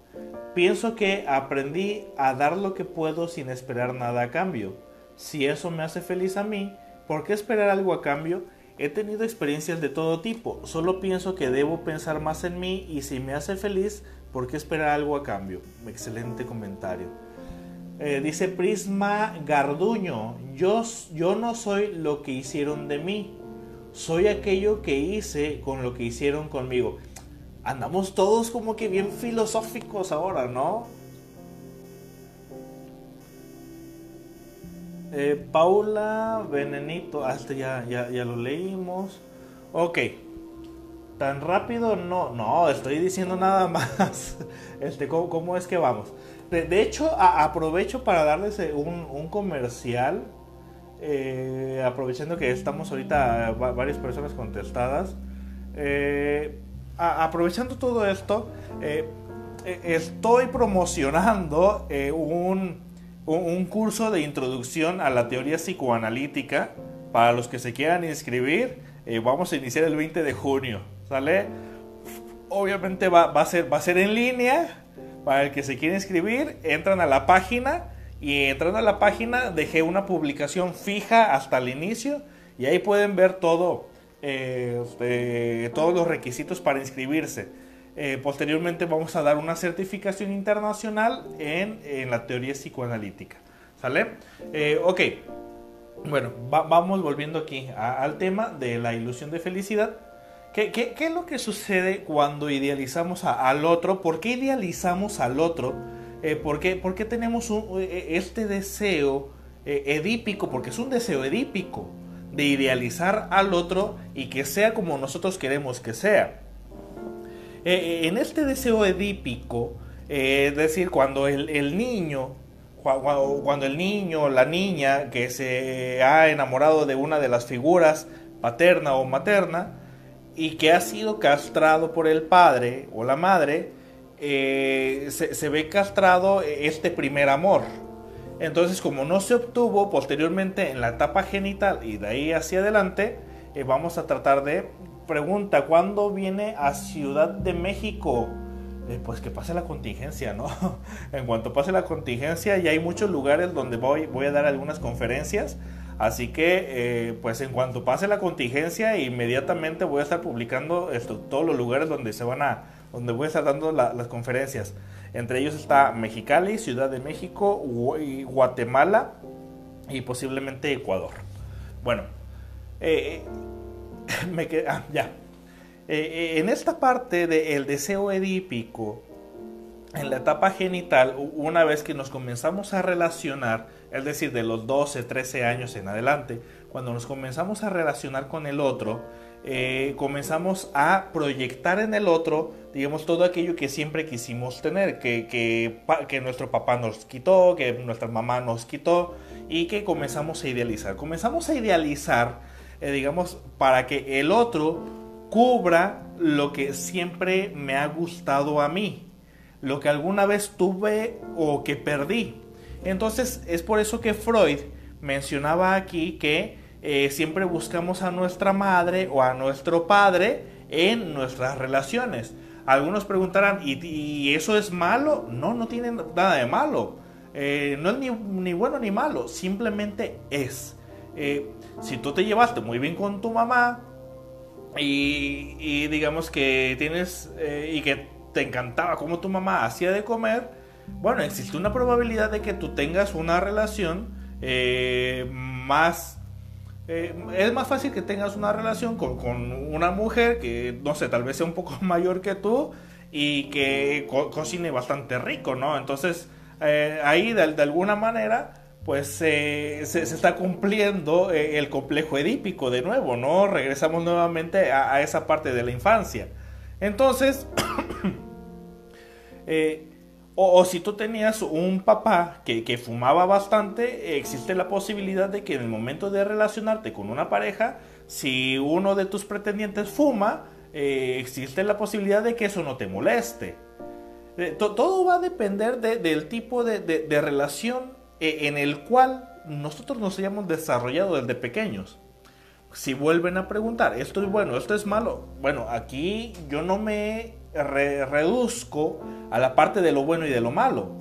Pienso que aprendí a dar lo que puedo sin esperar nada a cambio. Si eso me hace feliz a mí, ¿por qué esperar algo a cambio? He tenido experiencias de todo tipo, solo pienso que debo pensar más en mí y si me hace feliz, ¿por qué esperar algo a cambio? Excelente comentario. Eh, dice Prisma Garduño, yo, yo no soy lo que hicieron de mí, soy aquello que hice con lo que hicieron conmigo. Andamos todos como que bien filosóficos ahora, ¿no? Eh, Paula Venenito, hasta ya, ya, ya lo leímos. Ok. Tan rápido no, no, estoy diciendo nada más. *laughs* Este, ¿cómo, es que vamos? De, hecho, aprovecho para darles eh, un, comercial. Eh, aprovechando que estamos ahorita varias personas contestadas. aprovechando todo esto, estoy promocionando un un, curso de introducción a la teoría psicoanalítica para los que se quieran inscribir. Eh, vamos a iniciar el 20 de junio, ¿sale? Obviamente va, a ser, va a ser en línea. Para el que se quiera inscribir, entran a la página y entrando a la página dejé una publicación fija hasta el inicio y ahí pueden ver todo, eh, este, todos los requisitos para inscribirse. Eh, posteriormente vamos a dar una certificación internacional en, la teoría psicoanalítica. ¿Sale? Eh, ok. Bueno, vamos volviendo aquí al tema de la ilusión de felicidad. ¿Qué, es lo que sucede cuando idealizamos al otro? ¿Por qué idealizamos al otro? Eh, ¿por, qué, tenemos este deseo edípico? Porque es un deseo edípico de idealizar al otro y que sea como nosotros queremos que sea. Eh, eh, en este deseo edípico, eh, es decir, cuando el, niño, cuando, el niño o la niña que se ha enamorado de una de las figuras paterna o materna y que ha sido castrado por el padre o la madre, se, ve castrado este primer amor. Entonces, como no se obtuvo posteriormente en la etapa genital y de ahí hacia adelante, vamos a tratar de pregunta, ¿cuándo viene a Ciudad de México? Eh, pues que pase la contingencia, ¿no? *laughs* en cuanto pase la contingencia, ya hay muchos lugares donde voy, voy a dar algunas conferencias. Así que, eh, pues en cuanto pase la contingencia, inmediatamente voy a estar publicando esto, todos los lugares donde se van a, donde voy a estar dando las conferencias. Entre ellos está Mexicali, Ciudad de México, Guatemala y posiblemente Ecuador. Bueno, eh, *laughs* me ah, ya. Eh, eh, en esta parte del deseo edípico, en la etapa genital, una vez que nos comenzamos a relacionar, es decir, de los 12, 13 años en adelante, cuando nos comenzamos a relacionar con el otro, eh, comenzamos a proyectar en el otro, digamos, todo aquello que siempre quisimos tener, que, que, que, nuestro papá nos quitó, que nuestra mamá nos quitó, y que comenzamos a idealizar. Comenzamos a idealizar eh, digamos, para que el otro cubra lo que siempre me ha gustado a mí, lo que alguna vez tuve o que perdí. Entonces es por eso que Freud mencionaba aquí que eh, siempre buscamos a nuestra madre o a nuestro padre en nuestras relaciones. Algunos preguntarán, ¿y, eso es malo? No, no tiene nada de malo. Eh, no es ni, bueno ni malo, simplemente es si tú te llevaste muy bien con tu mamá y, digamos que tienes eh, y que te encantaba como tu mamá hacía de comer, bueno, existe una probabilidad de que tú tengas una relación eh, más... Eh, es más fácil que tengas una relación con, una mujer que, no sé, tal vez sea un poco *laughs* mayor que tú y que cocine bastante rico, ¿no? Entonces, ahí de alguna manera pues se, está cumpliendo eh, el complejo edípico de nuevo, ¿no? Regresamos nuevamente a, esa parte de la infancia. Entonces, *clears throat* eh, o, si tú tenías un papá que, fumaba bastante, existe la posibilidad de que en el momento de relacionarte con una pareja, si uno de tus pretendientes fuma, eh, existe la posibilidad de que eso no te moleste. Eh, todo va a depender del tipo de, relación eh, en el cual nosotros nos hayamos desarrollado desde pequeños. Si vuelven a preguntar, esto es bueno, esto es malo, bueno, aquí yo no me reduzco a la parte de lo bueno y de lo malo.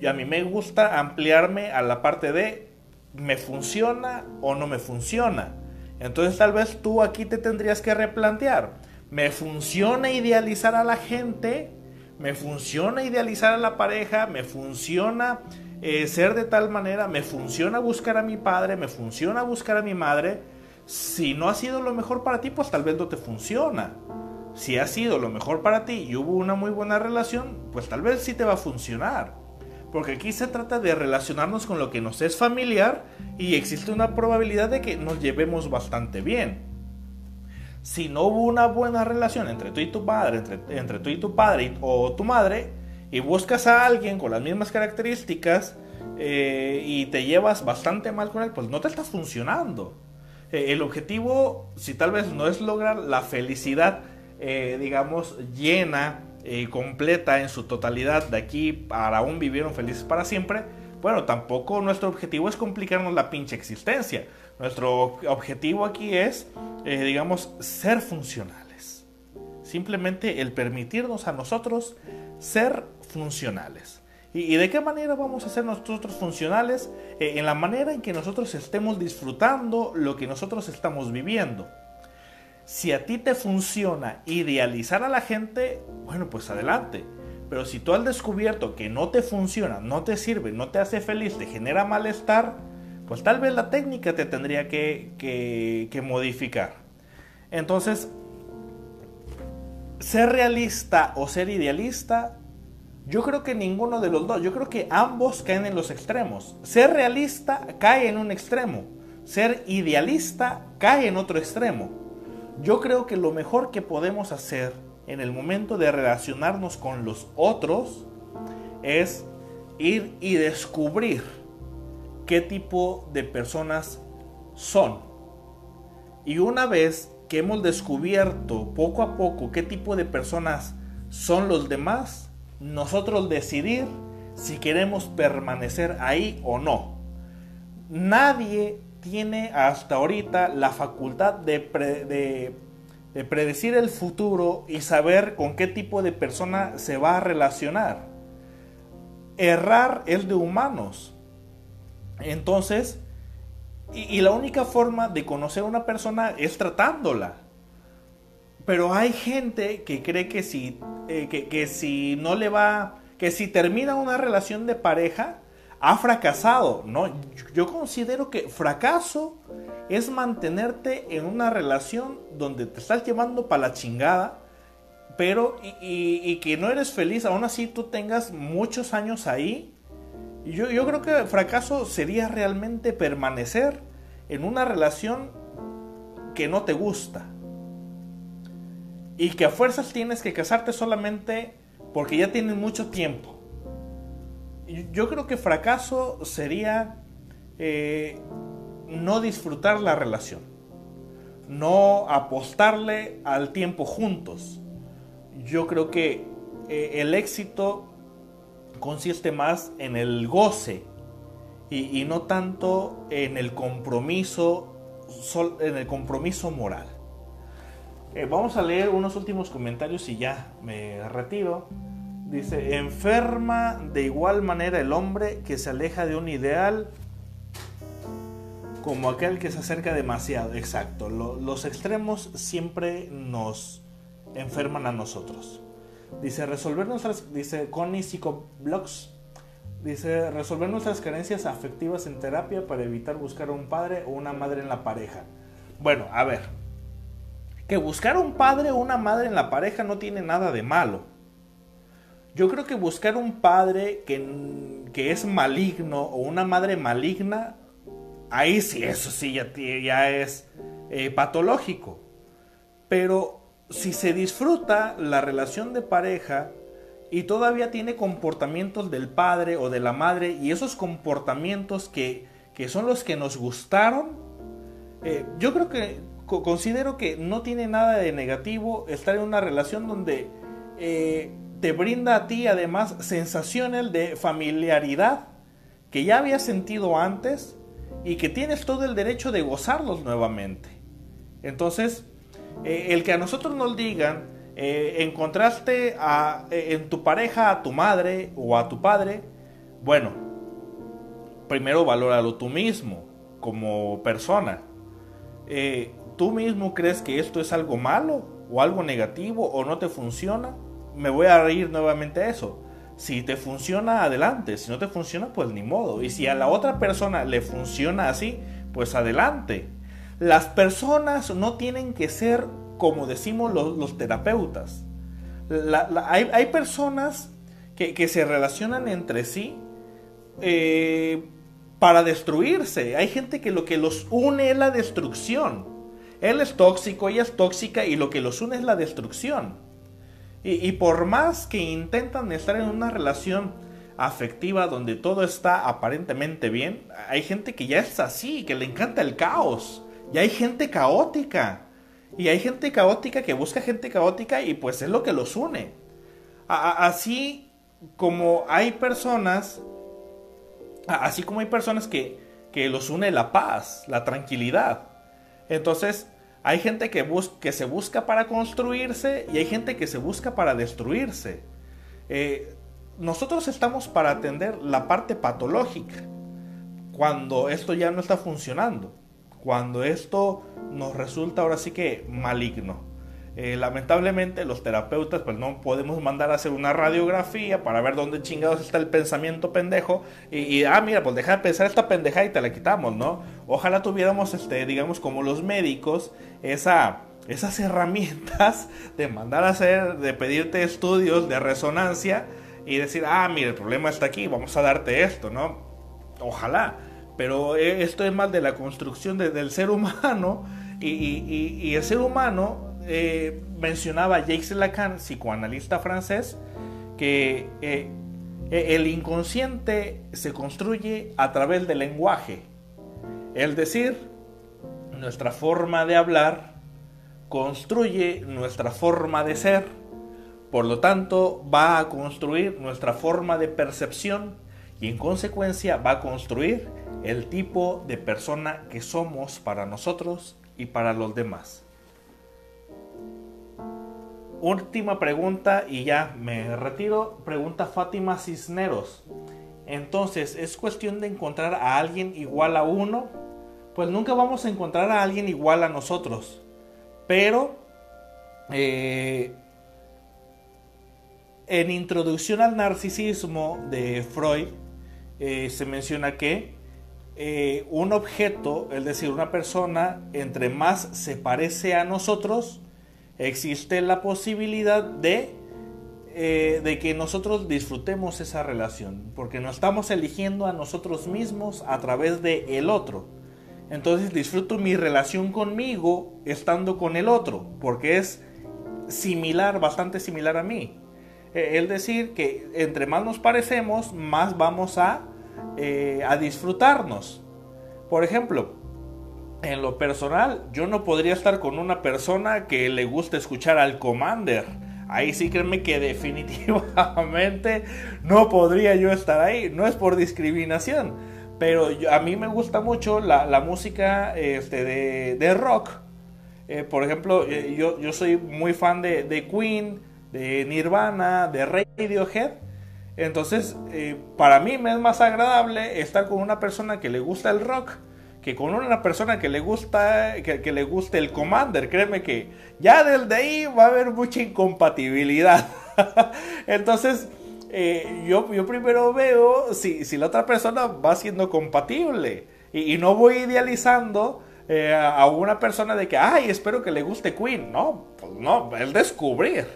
Y a mí me gusta ampliarme a la parte de me funciona o no me funciona. Entonces tal vez tú aquí te tendrías que replantear, ¿me funciona idealizar a la gente? ¿Me funciona idealizar a la pareja? ¿Me funciona eh, ser de tal manera? ¿Me funciona buscar a mi padre? ¿Me funciona buscar a mi madre? Si no ha sido lo mejor para ti, pues tal vez no te funciona. Si ha sido lo mejor para ti y hubo una muy buena relación, pues tal vez sí te va a funcionar. Porque aquí se trata de relacionarnos con lo que nos es familiar y existe una probabilidad de que nos llevemos bastante bien. Si no hubo una buena relación entre tú y tu padre, entre, tú y tu padre o tu madre, y buscas a alguien con las mismas características eh, y te llevas bastante mal con él, pues no te está funcionando. Eh, el objetivo, si tal vez no es lograr la felicidad, eh, digamos, llena, completa en su totalidad de aquí para aún vivieron felices para siempre, bueno, tampoco nuestro objetivo es complicarnos la pinche existencia. Nuestro objetivo aquí es, eh, digamos, ser funcionales. Simplemente el permitirnos a nosotros ser funcionales. ¿Y, de qué manera vamos a ser nosotros funcionales? Eh, en la manera en que nosotros estemos disfrutando lo que nosotros estamos viviendo. Si a ti te funciona idealizar a la gente, bueno, pues adelante. Pero si tú has descubierto que no te funciona, no te sirve, no te hace feliz, te genera malestar, pues tal vez la técnica te tendría que, que, modificar. Entonces, ser realista o ser idealista, yo creo que ninguno de los dos, yo creo que ambos caen en los extremos. Ser realista cae en un extremo, ser idealista cae en otro extremo. Yo creo que lo mejor que podemos hacer en el momento de relacionarnos con los otros es ir y descubrir qué tipo de personas son. Y una vez que hemos descubierto poco a poco qué tipo de personas son los demás, nosotros decidir si queremos permanecer ahí o no. Nadie tiene hasta ahorita la facultad de, de de predecir el futuro y saber con qué tipo de persona se va a relacionar. Errar es de humanos. Entonces, y, la única forma de conocer a una persona es tratándola. Pero hay gente que cree que si, eh, que si no le va, que si termina una relación de pareja, ha fracasado. No, yo considero que fracaso es mantenerte en una relación donde te estás llevando para la chingada, pero y, que no eres feliz, aún así tú tengas muchos años ahí. Yo, yo creo que fracaso sería realmente permanecer en una relación que no te gusta. Y que a fuerzas tienes que casarte solamente porque ya tienes mucho tiempo yo creo que fracaso sería eh, no disfrutar la relación, no apostarle al tiempo juntos. Yo creo que eh, el éxito consiste más en el goce y, no tanto en el compromiso, en el compromiso moral. Eh, vamos a leer unos últimos comentarios y ya me retiro. Dice, enferma de igual manera el hombre que se aleja de un ideal como aquel que se acerca demasiado. Exacto, los extremos siempre nos enferman a nosotros. Dice, resolver nuestras, dice Connie Psicoblogs, dice, resolver nuestras carencias afectivas en terapia para evitar buscar a un padre o una madre en la pareja. Bueno, a ver, que buscar un padre o una madre en la pareja no tiene nada de malo yo creo que buscar un padre que, que es maligno o una madre maligna, ahí sí, eso sí ya, ya es eh, patológico. Pero si se disfruta la relación de pareja y todavía tiene comportamientos del padre o de la madre y esos comportamientos que, que son los que nos gustaron, eh, yo creo que considero que no tiene nada de negativo estar en una relación donde eh, te brinda a ti además sensaciones de familiaridad que ya habías sentido antes y que tienes todo el derecho de gozarlos nuevamente. Entonces, eh, el que a nosotros nos digan, eh, encontraste a, eh, en tu pareja a tu madre o a tu padre, bueno, primero valóralo tú mismo como persona. ¿Tú mismo crees que esto es algo malo o algo negativo o no te funciona? Me voy a reír nuevamente a eso. Si te funciona, adelante. Si no te funciona, pues ni modo. Y si a la otra persona le funciona así, pues adelante. Las personas no tienen que ser como decimos los, terapeutas. hay, personas que, se relacionan entre sí eh, para destruirse. Hay gente que lo que los une es la destrucción. Él es tóxico, ella es tóxica y lo que los une es la destrucción. Y, por más que intentan estar en una relación afectiva donde todo está aparentemente bien, hay gente que ya es así, que le encanta el caos. Y hay gente caótica. Y hay gente caótica que busca gente caótica y pues es lo que los une. así como hay personas, así como hay personas que, que los une la paz, la tranquilidad. Entonces, hay gente que, se busca para construirse y hay gente que se busca para destruirse. Eh, nosotros estamos para atender la parte patológica, cuando esto ya no está funcionando, cuando esto nos resulta ahora sí que maligno. Eh, lamentablemente los terapeutas pues no podemos mandar a hacer una radiografía para ver dónde chingados está el pensamiento pendejo y, ah mira pues deja de pensar esta pendeja y te la quitamos, ¿no? Ojalá tuviéramos este digamos como los médicos esa esas herramientas de mandar a hacer, de pedirte estudios de resonancia y decir, ah, mira, el problema está aquí, vamos a darte esto, ¿no? Ojalá, pero eh, esto es más de la construcción del ser humano y el ser humano eh, mencionaba Jacques Lacan, psicoanalista francés, que eh, eh, el inconsciente se construye a través del lenguaje. Es decir, nuestra forma de hablar construye nuestra forma de ser. Por lo tanto, va a construir nuestra forma de percepción y en consecuencia va a construir el tipo de persona que somos para nosotros y para los demás última pregunta y ya me retiro. Pregunta Fátima Cisneros. Entonces, ¿es cuestión de encontrar a alguien igual a uno? Pues nunca vamos a encontrar a alguien igual a nosotros. Pero, eh, en Introducción al Narcisismo de Freud, eh, se menciona que eh, un objeto, es decir, una persona, entre más se parece a nosotros, existe la posibilidad de, eh, de que nosotros disfrutemos esa relación, porque nos estamos eligiendo a nosotros mismos a través de el otro. Entonces disfruto mi relación conmigo estando con el otro, porque es similar, bastante similar a mí. Eh, es decir, que entre más nos parecemos, más vamos a, eh, a disfrutarnos. Por ejemplo, en lo personal, yo no podría estar con una persona que le guste escuchar al Commander. Ahí sí créeme que *laughs* definitivamente no podría yo estar ahí. No es por discriminación. Pero a mí me gusta mucho la, música este, de, rock. Eh, por ejemplo, eh, yo, yo, soy muy fan de, Queen, de Nirvana, de Radiohead. Entonces, eh, para mí me es más agradable estar con una persona que le gusta el rock que con una persona que le gusta, que, le guste el Commander, créeme que ya desde ahí va a haber mucha incompatibilidad. *laughs* Entonces, eh, yo, yo primero veo si, si, la otra persona va siendo compatible y, no voy idealizando eh, a una persona de que, ay, espero que le guste Queen. No, pues no, el descubrir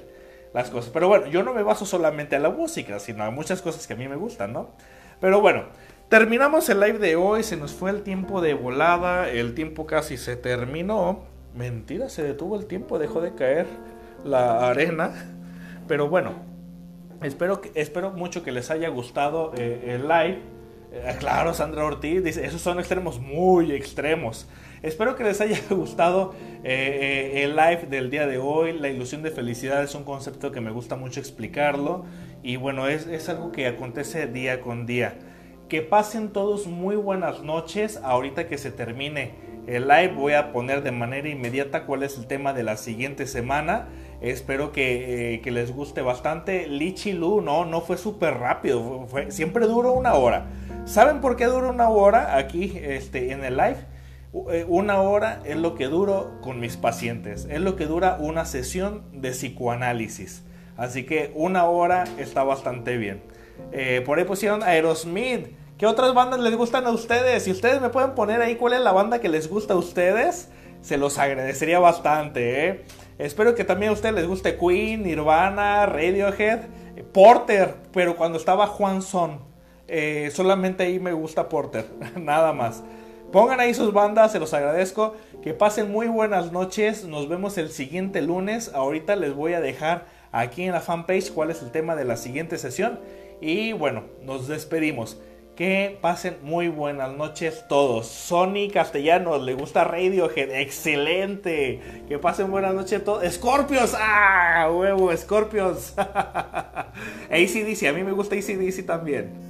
las cosas. Pero bueno, yo no me baso solamente a la música, sino a muchas cosas que a mí me gustan, ¿no? Pero bueno, Terminamos el live de hoy, se nos fue el tiempo de volada, el tiempo casi se terminó. Mentira, se detuvo el tiempo, dejó de caer la arena. Pero bueno, espero, espero mucho que les haya gustado eh, el live. Eh, claro, Sandra Ortiz dice, esos son extremos muy extremos. Espero que les haya *laughs* gustado eh, el live del día de hoy. La ilusión de felicidad es un concepto que me gusta mucho explicarlo. Y bueno, es, es algo que acontece día con día. Que pasen todos muy buenas noches. Ahorita que se termine el live voy a poner de manera inmediata cuál es el tema de la siguiente semana. Espero que, que les guste bastante. Lichi Lu, no, no fue súper rápido. Fue, siempre duró una hora. ¿Saben por qué dura una hora aquí este, en el live? Eh, una hora es lo que duro con mis pacientes, es lo que dura una sesión de psicoanálisis. Así que una hora está bastante bien. Eh, por ahí pusieron Aerosmith. ¿Qué otras bandas les gustan a ustedes? Si ustedes me pueden poner ahí cuál es la banda que les gusta a ustedes, se los agradecería bastante. ¿eh? Espero que también a ustedes les guste Queen, Nirvana, Radiohead, Porter, pero cuando estaba Juan Son. solamente ahí me gusta Porter, *laughs* nada más. Pongan ahí sus bandas, se los agradezco. Que pasen muy buenas noches. Nos vemos el siguiente lunes. Ahorita les voy a dejar aquí en la fanpage cuál es el tema de la siguiente sesión. Y bueno, nos despedimos. Que pasen muy buenas noches todos. Sony Castellanos, le gusta Radiohead, excelente. Que pasen buenas noches todos. Scorpios, ah, huevo, Scorpios. *laughs* ACDC, a mí me gusta ACDC también.